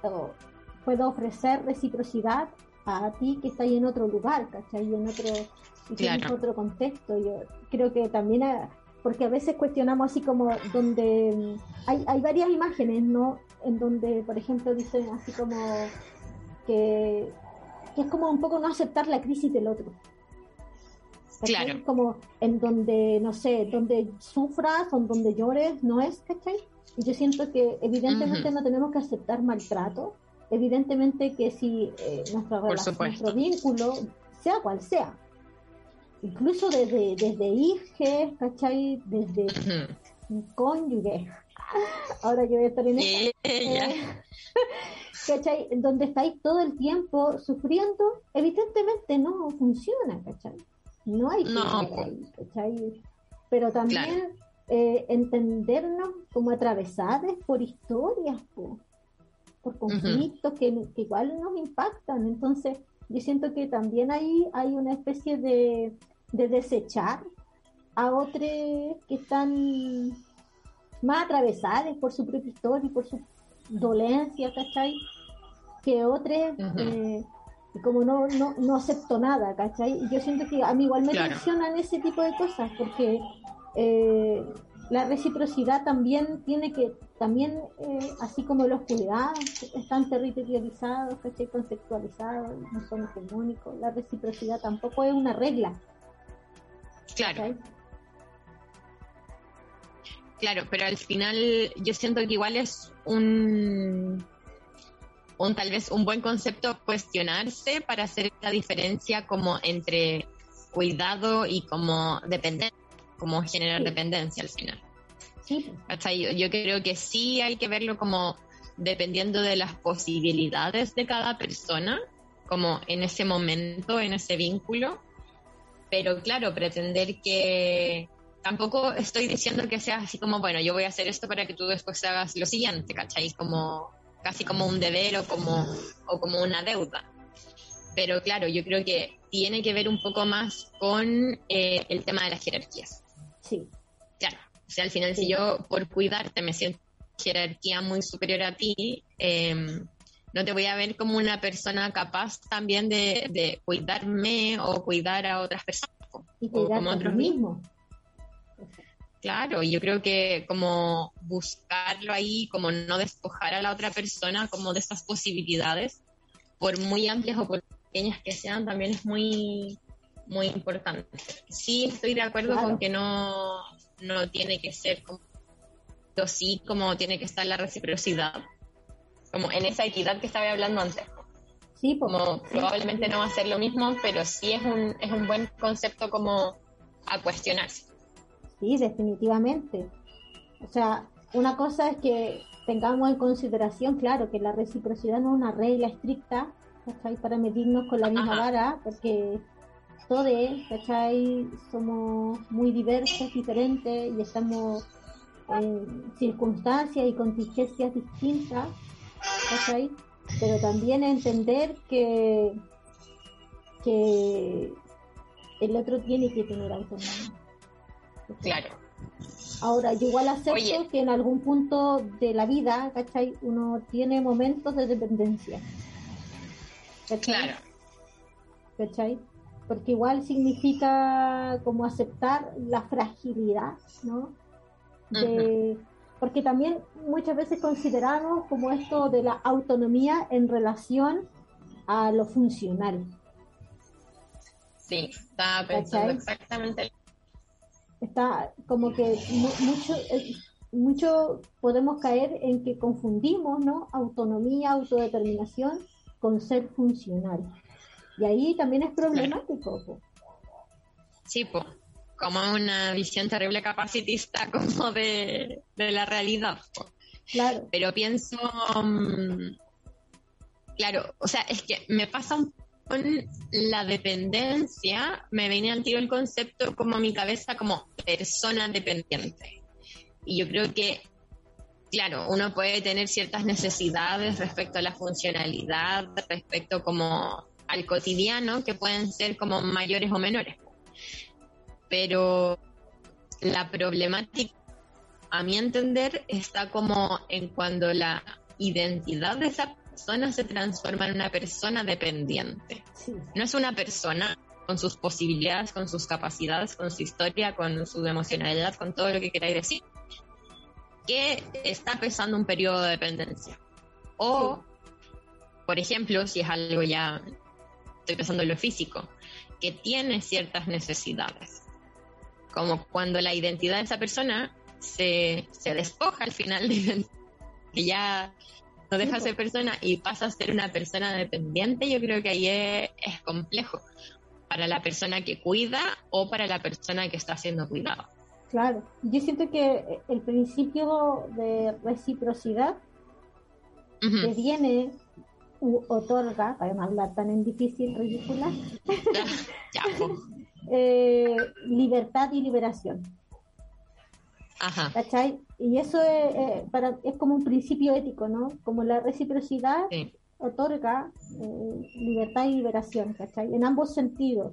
puedo ofrecer reciprocidad a ti que está ahí en otro lugar, ¿cachai? En otro, en otro contexto. Yo creo que también porque a veces cuestionamos así como donde hay, hay varias imágenes, ¿no? En donde, por ejemplo, dicen así como que, es como un poco no aceptar la crisis del otro. Claro. Como en donde, no sé, donde sufras o donde llores, no es, ¿cachai? Y yo siento que evidentemente no tenemos que aceptar maltrato, evidentemente que si eh, nuestra relación, nuestro vínculo, sea cual sea, incluso desde, desde hijes, ¿cachai? Desde cónyuge. [LAUGHS] Ahora yo voy a estar en esta, [LAUGHS] ¿cachai? Donde estáis todo el tiempo sufriendo, evidentemente no funciona, ¿cachai? No hay no. ¿cachai? Pero también eh, entendernos como atravesadas por historias, por, conflictos que, que igual nos impactan. Entonces, yo siento que también ahí hay una especie de, de desechar a otros que están más atravesados por su propia historia y por su dolencia, ¿cachai? Que otros, eh, como no, no, no acepto nada, ¿cachai? Y yo siento que a mí igual me claro. ese tipo de cosas, porque eh, la reciprocidad también tiene que, también, eh, así como los cuidados están territorializados, ¿cachai? Conceptualizados, no son hegemónicos, la reciprocidad tampoco es una regla. Claro. Claro, pero al final yo siento que igual es un, un tal vez un buen concepto cuestionarse para hacer la diferencia como entre cuidado y como dependencia, como generar dependencia al final. Sí. Yo, yo creo que sí hay que verlo como dependiendo de las posibilidades de cada persona, como en ese momento, en ese vínculo, pero claro, pretender que tampoco estoy diciendo que sea así como, bueno, yo voy a hacer esto para que tú después hagas lo siguiente, ¿cachai? Como casi como un deber o como, o como una deuda. Pero claro, yo creo que tiene que ver un poco más con eh, el tema de las jerarquías. Sí. Claro, o sea, al final si yo por cuidarte me siento jerarquía muy superior a ti, eh, no te voy a ver como una persona capaz también de, cuidarme o cuidar a otras personas. Y como otros mismos. Claro, yo creo que como buscarlo ahí, como no despojar a la otra persona como de esas posibilidades, por muy amplias o por pequeñas que sean, también es muy, muy importante. Sí, estoy de acuerdo con que no, no tiene que ser como, sí, como tiene que estar la reciprocidad, como en esa equidad que estaba hablando antes. Sí, como probablemente no va a ser lo mismo, pero sí es un, es un buen concepto como a cuestionarse. Sí, definitivamente. O sea, una cosa es que tengamos en consideración, claro, que la reciprocidad no es una regla estricta, ¿cachai? Para medirnos con la misma vara, porque todos, ¿cachai? Somos muy diversos, diferentes y estamos en circunstancias y contingencias distintas, ¿cachai? Pero también entender que, que el otro tiene que tener autonomía. Claro. Ahora, yo igual acepto que en algún punto de la vida, ¿cachai? Uno tiene momentos de dependencia. Claro. ¿Cachai? Porque igual significa como aceptar la fragilidad, ¿no? Porque también muchas veces consideramos como esto de la autonomía en relación a lo funcional. Sí, estaba pensando exactamente. Está como que mucho, eh, mucho podemos caer en que confundimos, ¿no? Autonomía, autodeterminación con ser funcional. Y ahí también es problemático. Sí, pues como una visión terrible capacitista [LAUGHS] como de, la realidad. Claro. Pero pienso, mm, claro, o sea, es que me pasa un con la dependencia, me viene al el concepto como a mi cabeza como persona dependiente. Y yo creo que, claro, uno puede tener ciertas necesidades respecto a la funcionalidad, respecto como al cotidiano, que pueden ser como mayores o menores. Pero la problemática, a mi entender, está como en cuando la identidad de esa persona se transforma en una persona dependiente. No es una persona con sus posibilidades, con sus capacidades, con su historia, con su emocionalidad, con todo lo que queráis decir, que está pesando un periodo de dependencia. O, por ejemplo, si es algo ya, estoy pensando en lo físico, que tiene ciertas necesidades. Como cuando la identidad de esa persona se, se despoja al final de [LAUGHS] que ya no deja de ser persona y pasa a ser una persona dependiente, yo creo que ahí es, complejo. Para la persona que cuida o para la persona que está siendo cuidada. Claro, yo siento que el principio de reciprocidad que viene u otorga, para no hablar tan en difícil, ridícula, [LAUGHS] eh, libertad y liberación. Ajá. ¿Cachai? Y eso es, eh, para, es como un principio ético, ¿no? Como la reciprocidad otorga eh, libertad y liberación, ¿cachai? En ambos sentidos.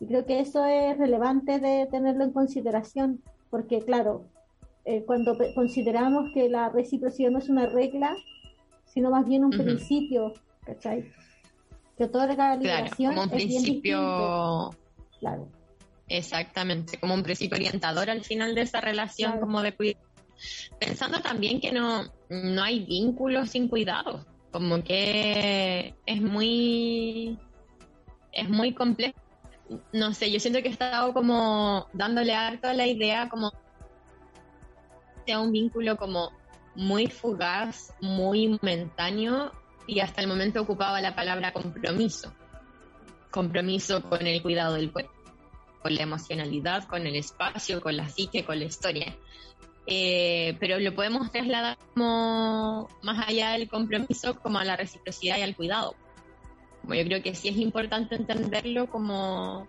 Y creo que eso es relevante de tenerlo en consideración, porque claro, eh, cuando consideramos que la reciprocidad no es una regla, sino más bien un principio, ¿cachai? Que otorga liberación. Claro, como un principio... Claro Exactamente, como un principio orientador al final de esa relación como de cuidado. Pensando también que no, no hay vínculos sin cuidado, como que es muy, es muy complejo. No sé, yo siento que he estado como dándole harto a la idea como sea un vínculo como muy fugaz, muy momentáneo y hasta el momento ocupaba la palabra compromiso. Compromiso con el cuidado del cuerpo con la emocionalidad, con el espacio, con la psique, con la historia. Eh, pero lo podemos trasladar como más allá del compromiso, como a la reciprocidad y al cuidado. Como yo creo que sí es importante entenderlo como,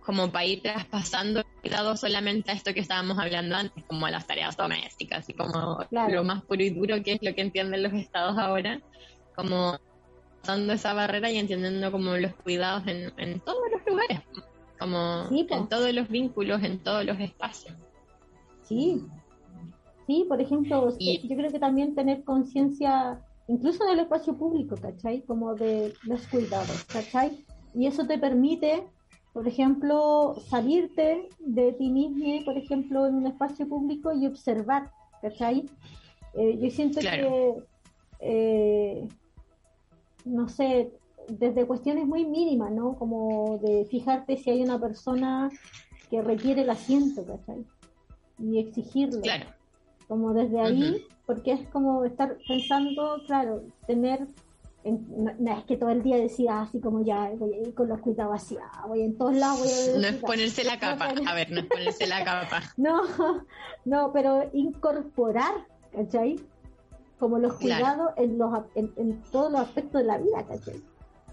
como para ir traspasando el cuidado solamente a esto que estábamos hablando antes, como a las tareas domésticas y como lo más puro y duro que es lo que entienden los estados ahora, como pasando esa barrera y entendiendo como los cuidados en, en todos los lugares como en todos los vínculos, en todos los espacios. Sí, sí, por ejemplo, yo creo que también tener conciencia, incluso en el espacio público, ¿cachai? Como de los cuidados, ¿cachai? Y eso te permite, por ejemplo, salirte de ti mismo, por ejemplo, en un espacio público y observar, ¿cachai? Eh, yo siento que, eh, no sé, desde cuestiones muy mínimas, ¿no? Como de fijarte si hay una persona que requiere el asiento, ¿cachai? Y exigirlo. Claro. Como desde ahí, porque es como estar pensando, claro, tener no, es que todo el día decía así como ya voy a ir con los cuidados ah, voy en todos lados. no es ponerse la capa, [LAUGHS] a ver, no es ponerse la capa. [LAUGHS] no, no, pero incorporar, ¿cachai? Como los cuidados en, los, en, todos los aspectos de la vida, ¿cachai?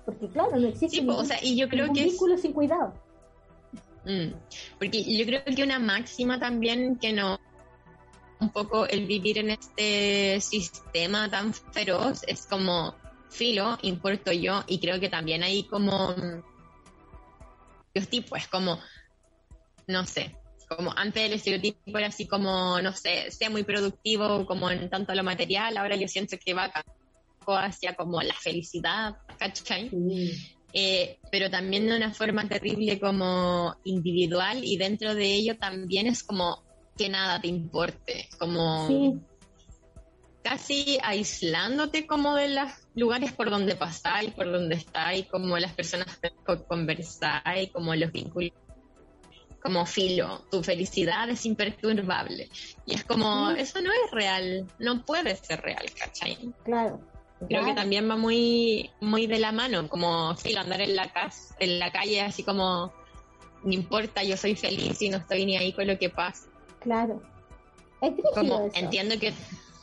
Porque claro, no existe ningún, o sea, y yo creo que vínculo sin cuidado. Mm, porque yo creo que una máxima también que no un poco el vivir en este sistema tan feroz es como filo, importo yo, y creo que también hay como estereotipo, es como, no sé, como antes el estereotipo era así como, no sé, sea muy productivo como en tanto lo material, ahora yo siento que va hacia como la felicidad, ¿cachai? Eh, pero también de una forma terrible como individual y dentro de ello también es como que nada te importe, como casi aislándote como de los lugares por donde pasáis, por donde estáis, como las personas con conversáis, como los vínculos como filo, tu felicidad es imperturbable. Y es como, eso no es real, no puede ser real, ¿cachai? Claro. Creo que también va muy, muy de la mano, como filo, andar en la, casa, en la calle así como, no importa, yo soy feliz y no estoy ni ahí con lo que pasa. Claro. Es como, Entiendo que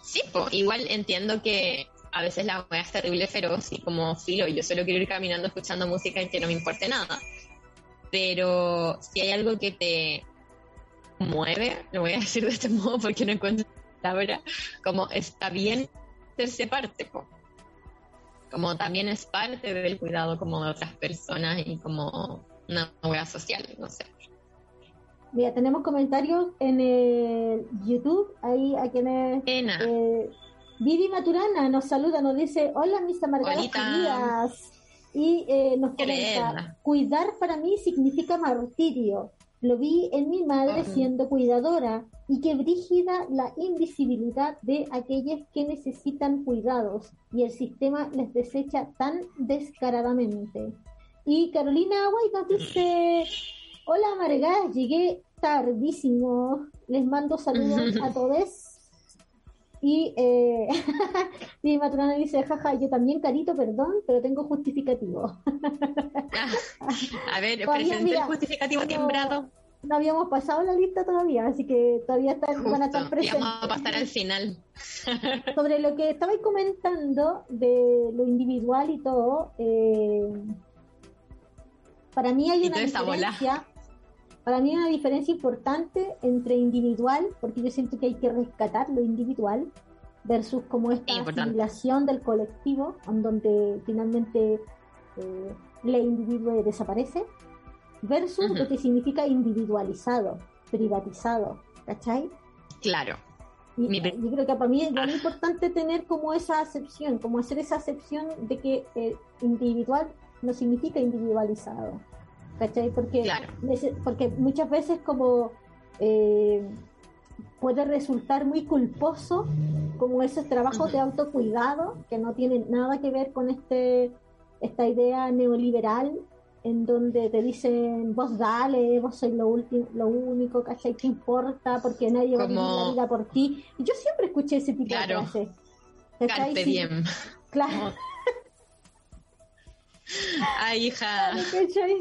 Sí, igual entiendo que a veces la wea es terrible, feroz y como filo, yo solo quiero ir caminando escuchando música y que no me importe nada. Pero si hay algo que te mueve, lo voy a [LAUGHS] decir de este modo porque no encuentro la palabra, como está bien hacerse parte, como también es parte del cuidado como de otras personas y como una wea social, no sé. Mira, tenemos comentarios en el YouTube, ahí a quienes... Eh, Vivi Maturana nos saluda, nos dice, hola mis amargadas queridas. Y eh, nos comenta, cuidar para mí significa martirio. Lo vi en mi madre siendo cuidadora y que brígida la invisibilidad de aquellos que necesitan cuidados y el sistema les desecha tan descaradamente. Y Carolina Aguay nos dice, Hola amargadas, llegué tardísimo. Les mando saludos a [LAUGHS] todos. Y eh, [LAUGHS] mi matrona dice, jaja, yo también carito, perdón, pero tengo justificativo. [LAUGHS] a ver, presente el justificativo timbrado. No habíamos pasado la lista todavía, así que todavía están, van a estar presentes. Vamos a pasar al final. [LAUGHS] Sobre lo que estabais comentando de lo individual y todo, eh, para mí hay una diferencia. Para mí hay una diferencia importante entre individual, porque yo siento que hay que rescatar lo individual, versus como esta asimilación del colectivo, en donde finalmente eh, el individuo desaparece, versus lo que significa individualizado, privatizado, ¿cachai? Claro. Y, yo creo que para mí es muy ah. importante tener como esa acepción, como hacer esa acepción de que eh, individual no significa individualizado. ¿Cachai? Porque, porque muchas veces como eh, puede resultar muy culposo como esos trabajos de autocuidado que no tienen nada que ver con este esta idea neoliberal en donde te dicen vos dale, vos sois lo último, lo único, ¿cachai? ¿Qué importa? Porque nadie va a vivir la vida por ti. Y yo siempre escuché ese tipo de cosas. Carpe diem. Claro. Ay, hija.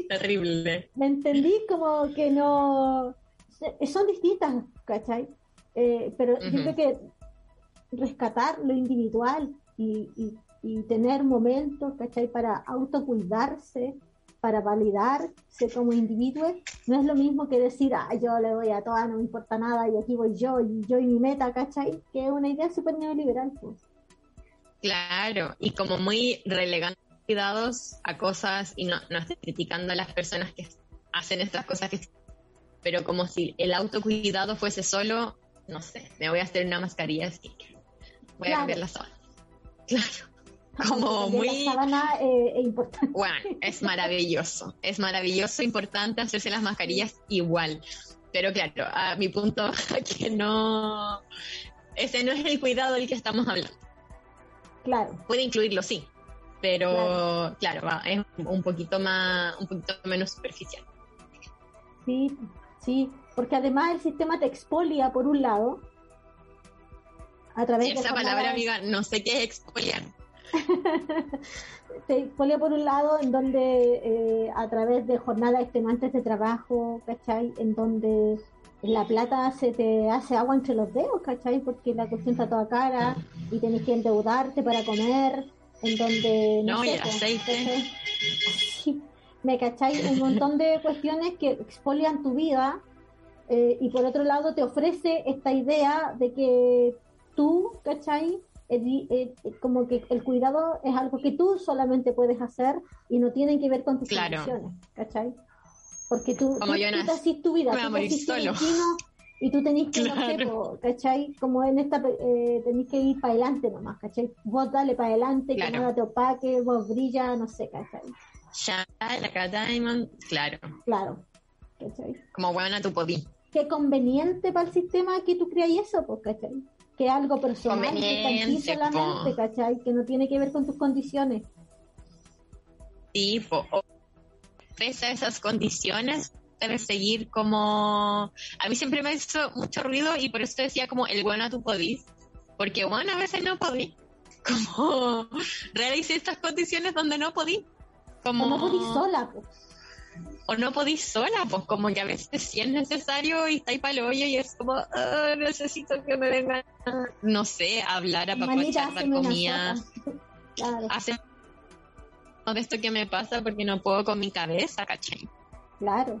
Terrible. Me entendí como que no. Son distintas, ¿cachai? Eh, pero yo creo que rescatar lo individual y, tener momentos, ¿cachai? Para autocuidarse, para validarse como individuo, no es lo mismo que decir, ah, yo le voy a toda, no me importa nada, y aquí voy yo, y yo y mi meta, ¿cachai? Que es una idea súper neoliberal. Pues. Claro, y como muy relegante cuidados a cosas y no, no estoy criticando a las personas que hacen estas cosas que pero como si el autocuidado fuese solo, no sé, me voy a hacer una mascarilla así, voy a cambiar la sábana. Claro. Como muy... La eh, es importante. Bueno, es maravilloso, es maravilloso, importante hacerse las mascarillas igual. Pero claro, a mi punto [LAUGHS] que no, ese no es el cuidado del que estamos hablando. Claro. Puede incluirlo, sí, pero claro, es un poquito más, un poquito menos superficial. Sí, sí, porque además el sistema te expolia por un lado, a través de esa palabra, amiga, no sé qué es expoliar. [LAUGHS] te expolia por un lado en donde eh, a través de jornadas extenuantes de trabajo, ¿cachai? En donde la plata se te hace agua entre los dedos, ¿cachai? Porque la cuestión está toda cara y tenés que endeudarte para comer, en donde... No, y aceite. [LAUGHS] ¿Me cachai? Un montón de cuestiones que expolian tu vida eh, y por otro lado te ofrece esta idea de que tú, ¿cachai? como que el cuidado es algo que tú solamente puedes hacer y no tiene que ver con tus condiciones, ¿cachai? Porque tú, como tú, tu vida, tú solo. Y tú tenés que, no ¿cachai? Como en esta, eh, tenés que ir para adelante nomás, ¿cachai? Vos dale para adelante, que nada te opaque, vos brilla, no sé, ¿cachai? Ya, la Diamond, claro. Claro, ¿cachai? Como buena tu podí. Qué conveniente para el sistema que tú creas eso, pues, ¿cachai? que algo personal, que solamente, ¿cachai? Que no tiene que ver con tus condiciones. Sí, po, pese a esas condiciones, seguir como... A mí siempre me hizo mucho ruido y por eso decía como el bueno tú podís, porque bueno, a veces no podí. [LAUGHS] Como realicé estas condiciones donde no podí. Como... no podís sola, pues o no podís sola, pues como que a veces sí es necesario y está ahí para el hoyo y es como, necesito que me vengan, no sé, a hablar, a papachar, dar comida. Claro. Hace de esto que me pasa porque no puedo con mi cabeza, ¿cachai? Claro.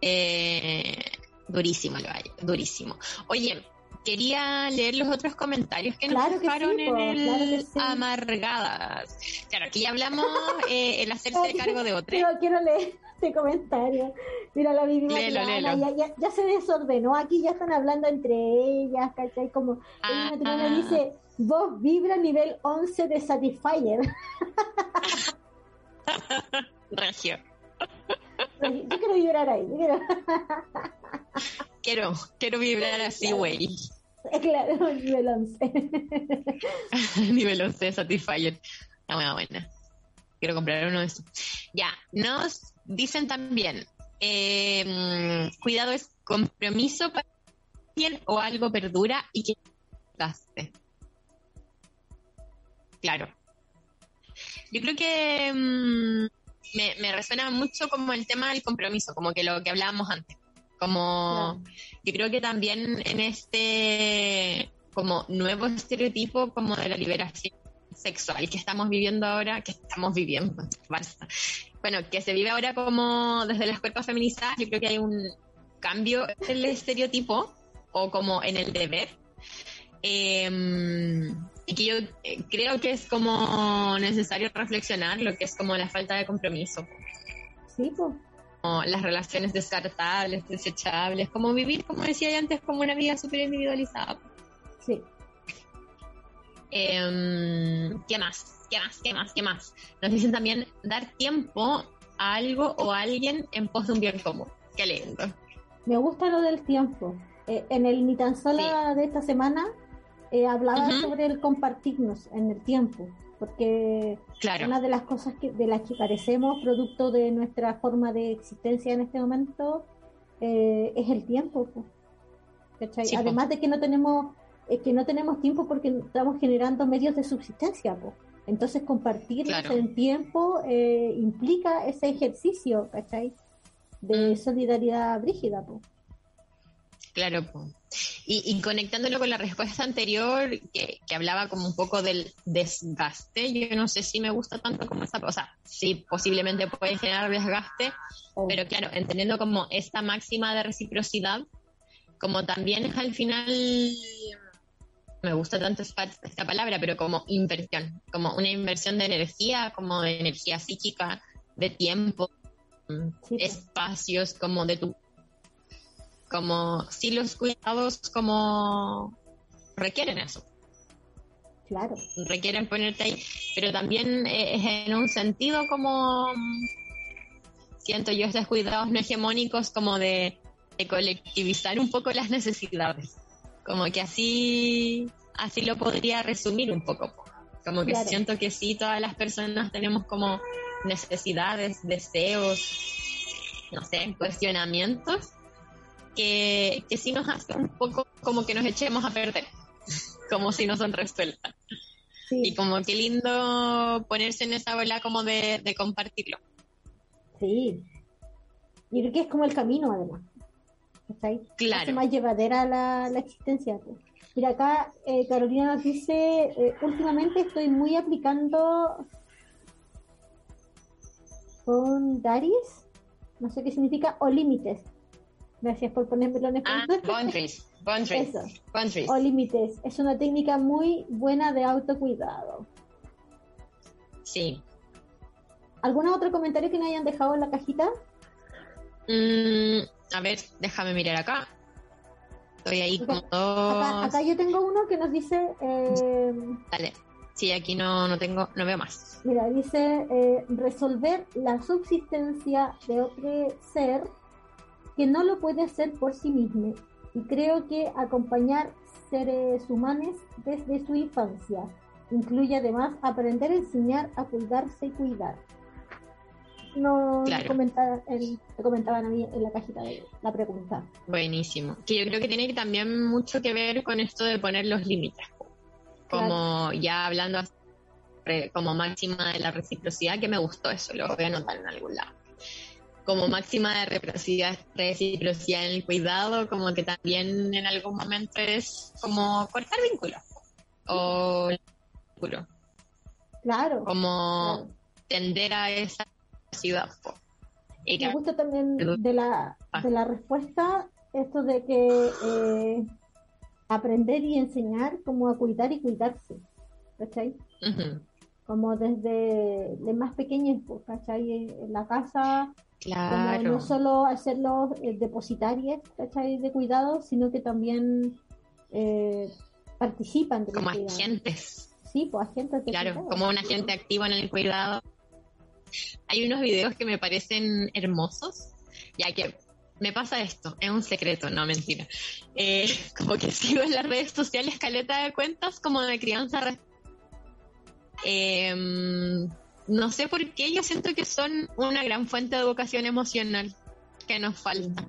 Eh, durísimo lo hay, durísimo. Oye, quería leer los otros comentarios que nos dejaron en el Amargadas. Claro, aquí ya hablamos eh, el hacerse cargo de [LAUGHS] otro. Quiero, quiero leer este comentario. Mira, la Vivi ya, ya, se desordenó. Aquí ya están hablando entre ellas, ¿cachai? Como ah, ah. dice, vos vibra nivel 11 de Satisfyer. [LAUGHS] Regio. Yo quiero vibrar ahí. quiero... quiero, quiero vibrar así, güey. Claro, [LAUGHS] nivel 11. [LAUGHS] nivel 11 Satisfyer. Está buena, buena. Quiero comprar uno de esos. Ya, nos dicen también, eh, cuidado es compromiso para alguien o algo perdura y que gaste. Claro. Yo creo que mm, me, me, resuena mucho como el tema del compromiso, como que lo que hablábamos antes. Como yo creo que también en este como nuevo estereotipo como de la liberación sexual que estamos viviendo ahora, que estamos viviendo, [LAUGHS] bueno, que se vive ahora como desde las cuerpos feminizadas, yo creo que hay un cambio en el estereotipo o como en el deber. Em, y que yo eh, creo que es como necesario reflexionar lo que es como la falta de compromiso. Sí, pues las relaciones descartables, desechables, como vivir, como decía antes, como una vida súper individualizada. Sí. Em, ¿Qué más? ¿Qué más? ¿Qué más? ¿Qué más? Nos dicen también dar tiempo a algo o a alguien en pos de un bien común. Qué lindo. Me gusta lo del tiempo. Eh, en el Ni tan sola de esta semana eh, hablaba sobre el compartirnos en el tiempo porque una de las cosas que, de las que carecemos producto de nuestra forma de existencia en este momento eh, es el tiempo. Además de que no tenemos eh, que no tenemos tiempo porque estamos generando medios de subsistencia. Entonces compartir el tiempo eh, implica ese ejercicio ¿cachai? de mm. solidaridad brígida. Claro, y, conectándolo con la respuesta anterior, que, hablaba como un poco del desgaste, yo no sé si me gusta tanto como esa cosa. Sí, posiblemente puede generar desgaste, oh. pero claro, entendiendo como esta máxima de reciprocidad, como también es al final, me gusta tanto esta palabra, pero como inversión, como una inversión de energía, como de energía psíquica, de tiempo, espacios, como de tu como si los cuidados como requieren eso. Claro. Requieren ponerte ahí, pero también es en un sentido como siento yo estos cuidados no hegemónicos como de, colectivizar un poco las necesidades. Como que así, así lo podría resumir un poco. Como que siento que sí, todas las personas tenemos como necesidades, deseos, no sé, cuestionamientos que, que sí nos hace un poco como que nos echemos a perder, [LAUGHS] como si no son resueltas. Y como qué lindo ponerse en esa bola como de, compartirlo. Sí. Y creo que es como el camino, además. ¿Está ahí? Claro. más llevadera la, la existencia. Mira, acá eh, Carolina nos dice, eh, últimamente estoy muy aplicando con Daris, no sé qué significa, o límites. Gracias por ponérmelo en español. Ah, boundaries, boundaries, boundaries. O límites. Es una técnica muy buena de autocuidado. Sí. ¿Algún otro comentario que me hayan dejado en la cajita? Mm, a ver, déjame mirar acá. Estoy ahí como Acá, yo tengo uno que nos dice... Eh, Dale. Sí, aquí no, no tengo, no veo más. Mira, dice eh, resolver la subsistencia de otro ser que no lo puede hacer por sí mismo. Y creo que acompañar seres humanos desde su infancia incluye además aprender a enseñar a cuidarse y cuidar no te comentaban a mí en la cajita de la pregunta. Buenísimo. Que yo creo que tiene también mucho que ver con esto de poner los límites. Como ya hablando como máxima de la reciprocidad, que me gustó eso, lo voy a anotar en algún lado. Como máxima de reciprocidad, en el cuidado, como que también en algún momento es como cortar vínculos. O vínculo. Claro. Como tender a esa ciudad. Me gusta también de la, ah. de la respuesta esto de que eh, aprender y enseñar como a cuidar y cuidarse, ¿cachai? Como desde de más pequeños, ¿cachai? En la casa, claro. no solo hacerlos eh, depositarios, ¿cachai? De cuidado, sino que también eh, participan. De como agentes. Sí, pues agentes. claro, como un agente activo en el cuidado hay unos videos que me parecen hermosos, ya que me pasa esto, es un secreto, no mentira. Eh, [LAUGHS] como que sigo en las redes sociales caleta de cuentas como de crianza. Em, no sé por qué, yo siento que son una gran fuente de educación emocional que nos falta.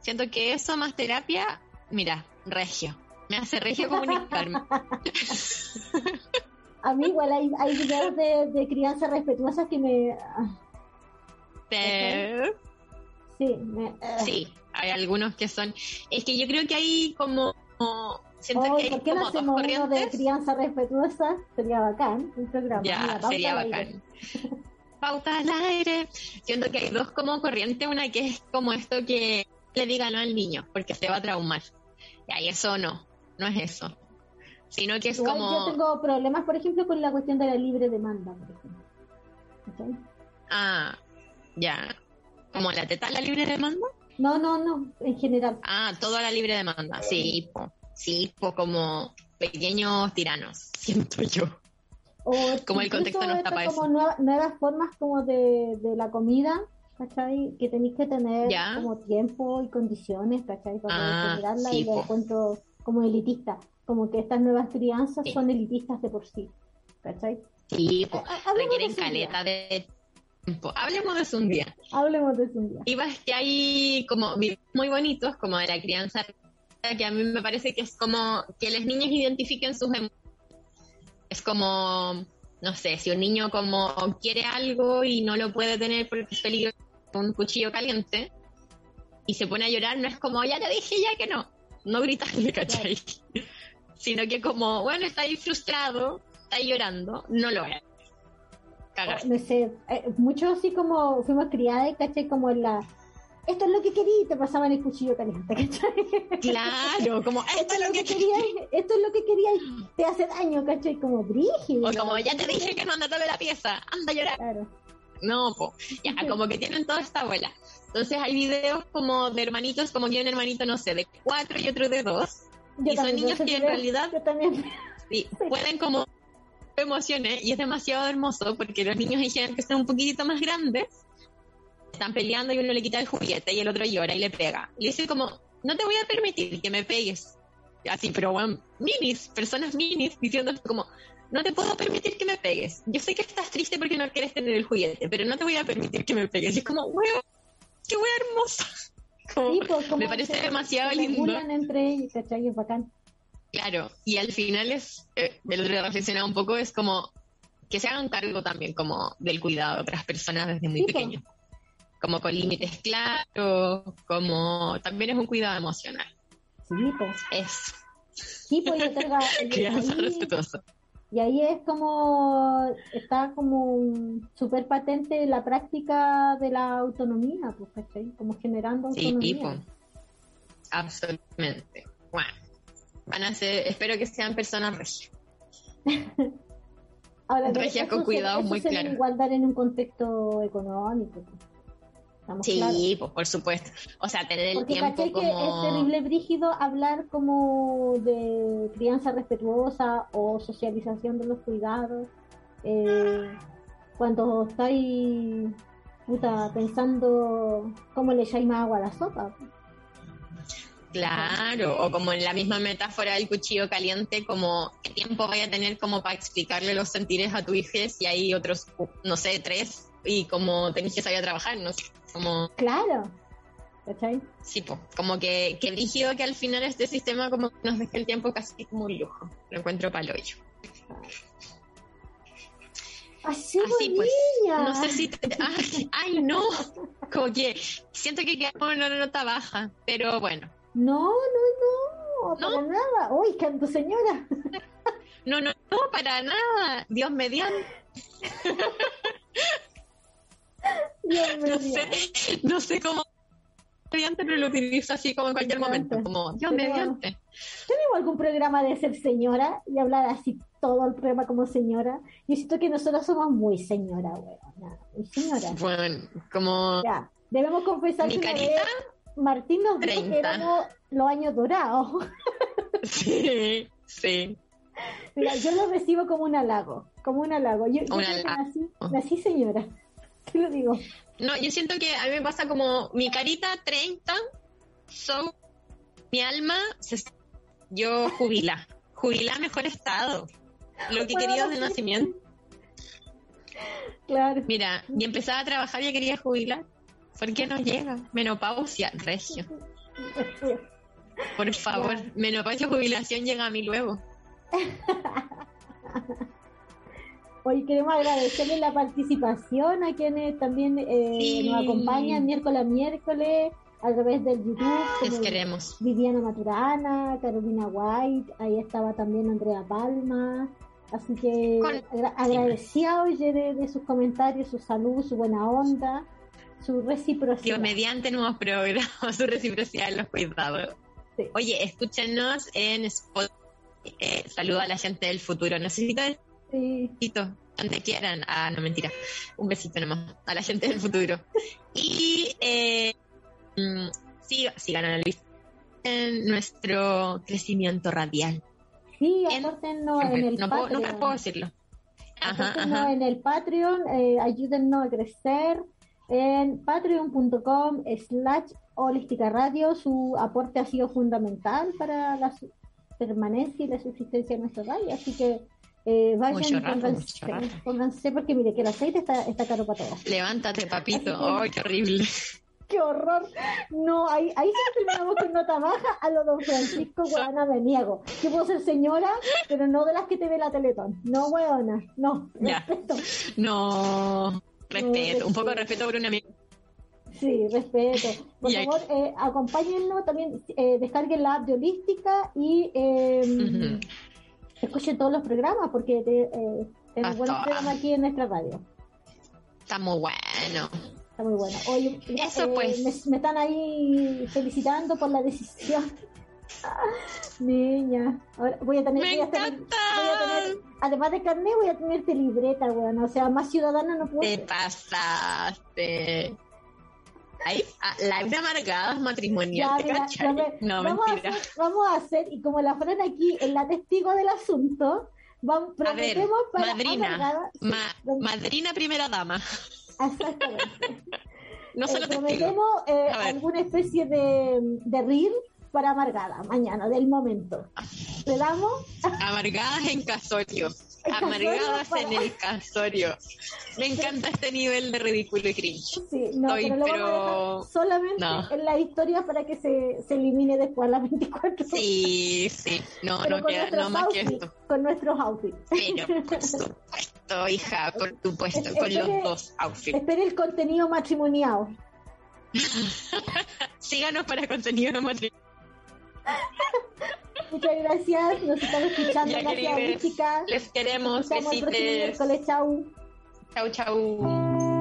Siento que eso más terapia, mira, regio. Me hace regio comunicarme. a mí igual hay, hay videos de, crianza respetuosa que me... Sí, sí, hay algunos que son... Es que yo creo que hay como... Siento que hay ¿Por qué no hacemos uno de crianza respetuosa? Sería bacán, un programa. Ya, sería bacán. [LAUGHS] Pauta al aire. Siento que hay dos como corrientes, una que es como esto que le diga no al niño, porque se va a traumar. Y eso no, no es eso sino que es como... Yo tengo problemas, por ejemplo, con la cuestión de la libre demanda, Ah, ya. ¿Como la teta la libre demanda? No, no, no, en general. Ah, toda la libre demanda, sí, sí, pues como pequeños tiranos, [LAUGHS] siento yo. como el contexto no está para como Nuevas, formas como de, de la comida, ¿cachai? Que tenéis que tener como tiempo y condiciones, ¿cachai? Para ah, generarla y la encuentro como elitista como que estas nuevas crianzas son elitistas de por sí, ¿cachai? Sí, requieren caleta de tiempo. Hablemos de eso un día. Hablemos de eso un día. Y vas que hay como muy bonitos, como de la crianza, que a mí me parece que es como que los niños identifiquen sus emociones. Es como, no sé, si un niño como quiere algo y no lo puede tener porque es peligroso, un cuchillo caliente, y se pone a llorar, no es como, ya te dije ya que no, no gritarle, ¿cachai? [LAUGHS] sino que como, bueno, está ahí frustrado, está ahí llorando, no lo es. Oh, no sé, eh, mucho así como fuimos criadas, ¿cachai? Como en la... Esto es lo que quería y te pasaban el cuchillo caliente, ¿cachai? Claro, como esto, es lo que, quería, esto es lo que quería y te hace daño, ¿cachai? Como brígido. O como ya te dije que no anda toda la pieza, anda a llorar. Claro. No, po. ya, como que tienen toda esta abuela. Entonces hay videos como de hermanitos, como que un hermanito, no sé, de cuatro y otro de dos, y son niños que en realidad [LAUGHS] pueden como emociones y es demasiado hermoso porque los niños en que son un poquitito más grandes están peleando y uno le quita el juguete y el otro llora y le pega. Y dice como, no te voy a permitir que me pegues. Así, pero bueno, minis, personas minis diciendo como, no te puedo permitir que me pegues. Yo sé que estás triste porque no quieres tener el juguete, pero no te voy a permitir que me pegues. Y es como, weón, qué wea hermosa. [LAUGHS] Pues, me parece demasiado lindo. entre ellos, ¿cachai? Es bacán. Claro, y al final es, eh, el otro día un poco, es como que se hagan cargo también como del cuidado de otras personas desde muy pequeños. Como con límites claros, como también es un cuidado emocional. Sí, pues. Es. Sí, pues yo tengo, respetuoso. Y ahí es como, está como súper patente la práctica de la autonomía, pues, ¿cachai? Como generando autonomía. Sí, tipo. Absolutamente. Bueno, van a ser, espero que sean personas regias. [LAUGHS] Ahora, regias con cuidado muy claro. igualdad en un contexto económico. Pues. Sí, pues por supuesto. O sea, tener el tiempo como... que es terrible brígido hablar como de crianza respetuosa o socialización de los cuidados. Eh, cuando estáis puta, pensando cómo le echáis más agua a la sopa. Claro, o como en la misma metáfora del cuchillo caliente, como qué tiempo vaya a tener como para explicarle los sentires a tu hija si hay otros, no sé, tres, y como tenés que salir a trabajar, no sé, como... Claro, Sí, pues, como que, que rígido que al final este sistema como nos deja el tiempo casi como un lujo, lo encuentro para el hoyo. Así, pues, no sé si... ay, no, como que siento que quedamos en una nota baja, pero bueno. No, no, no, para nada. Uy, canto señora. No, no, no, para nada. Dios mediante. Dios [LAUGHS] no sé, no sé cómo mediante, pero lo utilizo así como en cualquier momento, como Dios mediante. ¿Tenemos algún programa de ser señora y hablar así todo el programa como señora? Yo siento que nosotros somos muy señora, weón. Muy señora. Bueno, como... Ya, debemos confesar que? Martín nos dijo que éramos los años dorados. [LAUGHS] Sí, sí. Mira, yo lo recibo como un halago, como un halago. Yo, yo nací, nací, señora, [LAUGHS] te lo digo. No, yo siento que a mí me pasa como mi carita 30, so, mi alma, se, yo jubila, jubila mejor estado, lo que quería de nacimiento. Claro. Mira, y empezaba a trabajar y quería jubilar. ¿Por qué no llega? Menopausia, regio. Por favor, menopausia jubilación llega a mí luego. [LAUGHS] Hoy queremos agradecerle la participación a quienes también eh, nos acompañan miércoles a miércoles a través del YouTube. Les queremos. Viviana Maturana, Carolina White, ahí estaba también Andrea Palma. Así que agradecida oye de, sus comentarios, su salud, su buena onda su reciprocidad. mediante nuevos programas, su reciprocidad en los cuidados. Oye, escúchenos en Spotify. Eh, a la gente del futuro. Necesito sí. donde quieran. Ah, no, mentira. Un besito nomás a la gente del futuro. y eh, mm, sí, sigan a Luis en nuestro crecimiento radial. Sí, apórtennos en, el no Patreon. Puedo, no puedo decirlo. Ajá, en el Patreon, eh, ayúdennos a crecer en patreon.com slash holística radio. Su aporte ha sido fundamental para la permanencia y la subsistencia de nuestra radio. Así que eh, vayan y pónganse, porque mire que el aceite está, está caro para todos. Levántate, papito. ¡Ay, qué horrible! ¡Qué horror! No, ahí, ahí sí terminamos con nota baja a lo don Francisco Guana me niego. Yo puedo ser señora, pero no de las que te ve la Teletón. No, weona. No, respeto. No. Respeto, un poco de respeto por un amigo. Sí, respeto. Por favor, eh, acompáñennos también, eh, descarguen la app de Holística y eh, escuchen todos los programas porque eh, tenemos buenos programas aquí en nuestra radio. Está muy bueno. Está muy bueno. Hoy, Eso eh, pues. me, están ahí felicitando por la decisión [LAUGHS] Niña, ahora voy a tener, Me encanta. además de carnet, voy a tener libreta, weón. O sea, más ciudadana no puedo. Te pasaste. Hay, vida amargada matrimonial, no, vamos mentira. A hacer, vamos a hacer, y como la Fran aquí es la testigo del asunto, vamos, prometemos a ver, madrina, madrina primera dama. Exactamente. [LAUGHS] no solo eh, prometemos eh, alguna especie de, de reel para Amargada mañana, del momento. ¿Le damos? Amargadas en casorio. Amargadas en el casorio. Me encanta este nivel de ridículo y cringe. Sí, no, pero, solamente en la historia para que se, se elimine después a las 24 Sí, sí, no, no queda no más que esto. Con nuestros outfits. Pero, por supuesto, hija, por supuesto, con los dos outfits. Espere el contenido matrimonial. [LAUGHS] Síganos para contenido matrimonial. Muchas gracias, nos están escuchando. gracias, Les queremos. Besitos. Chau. Chau, chau.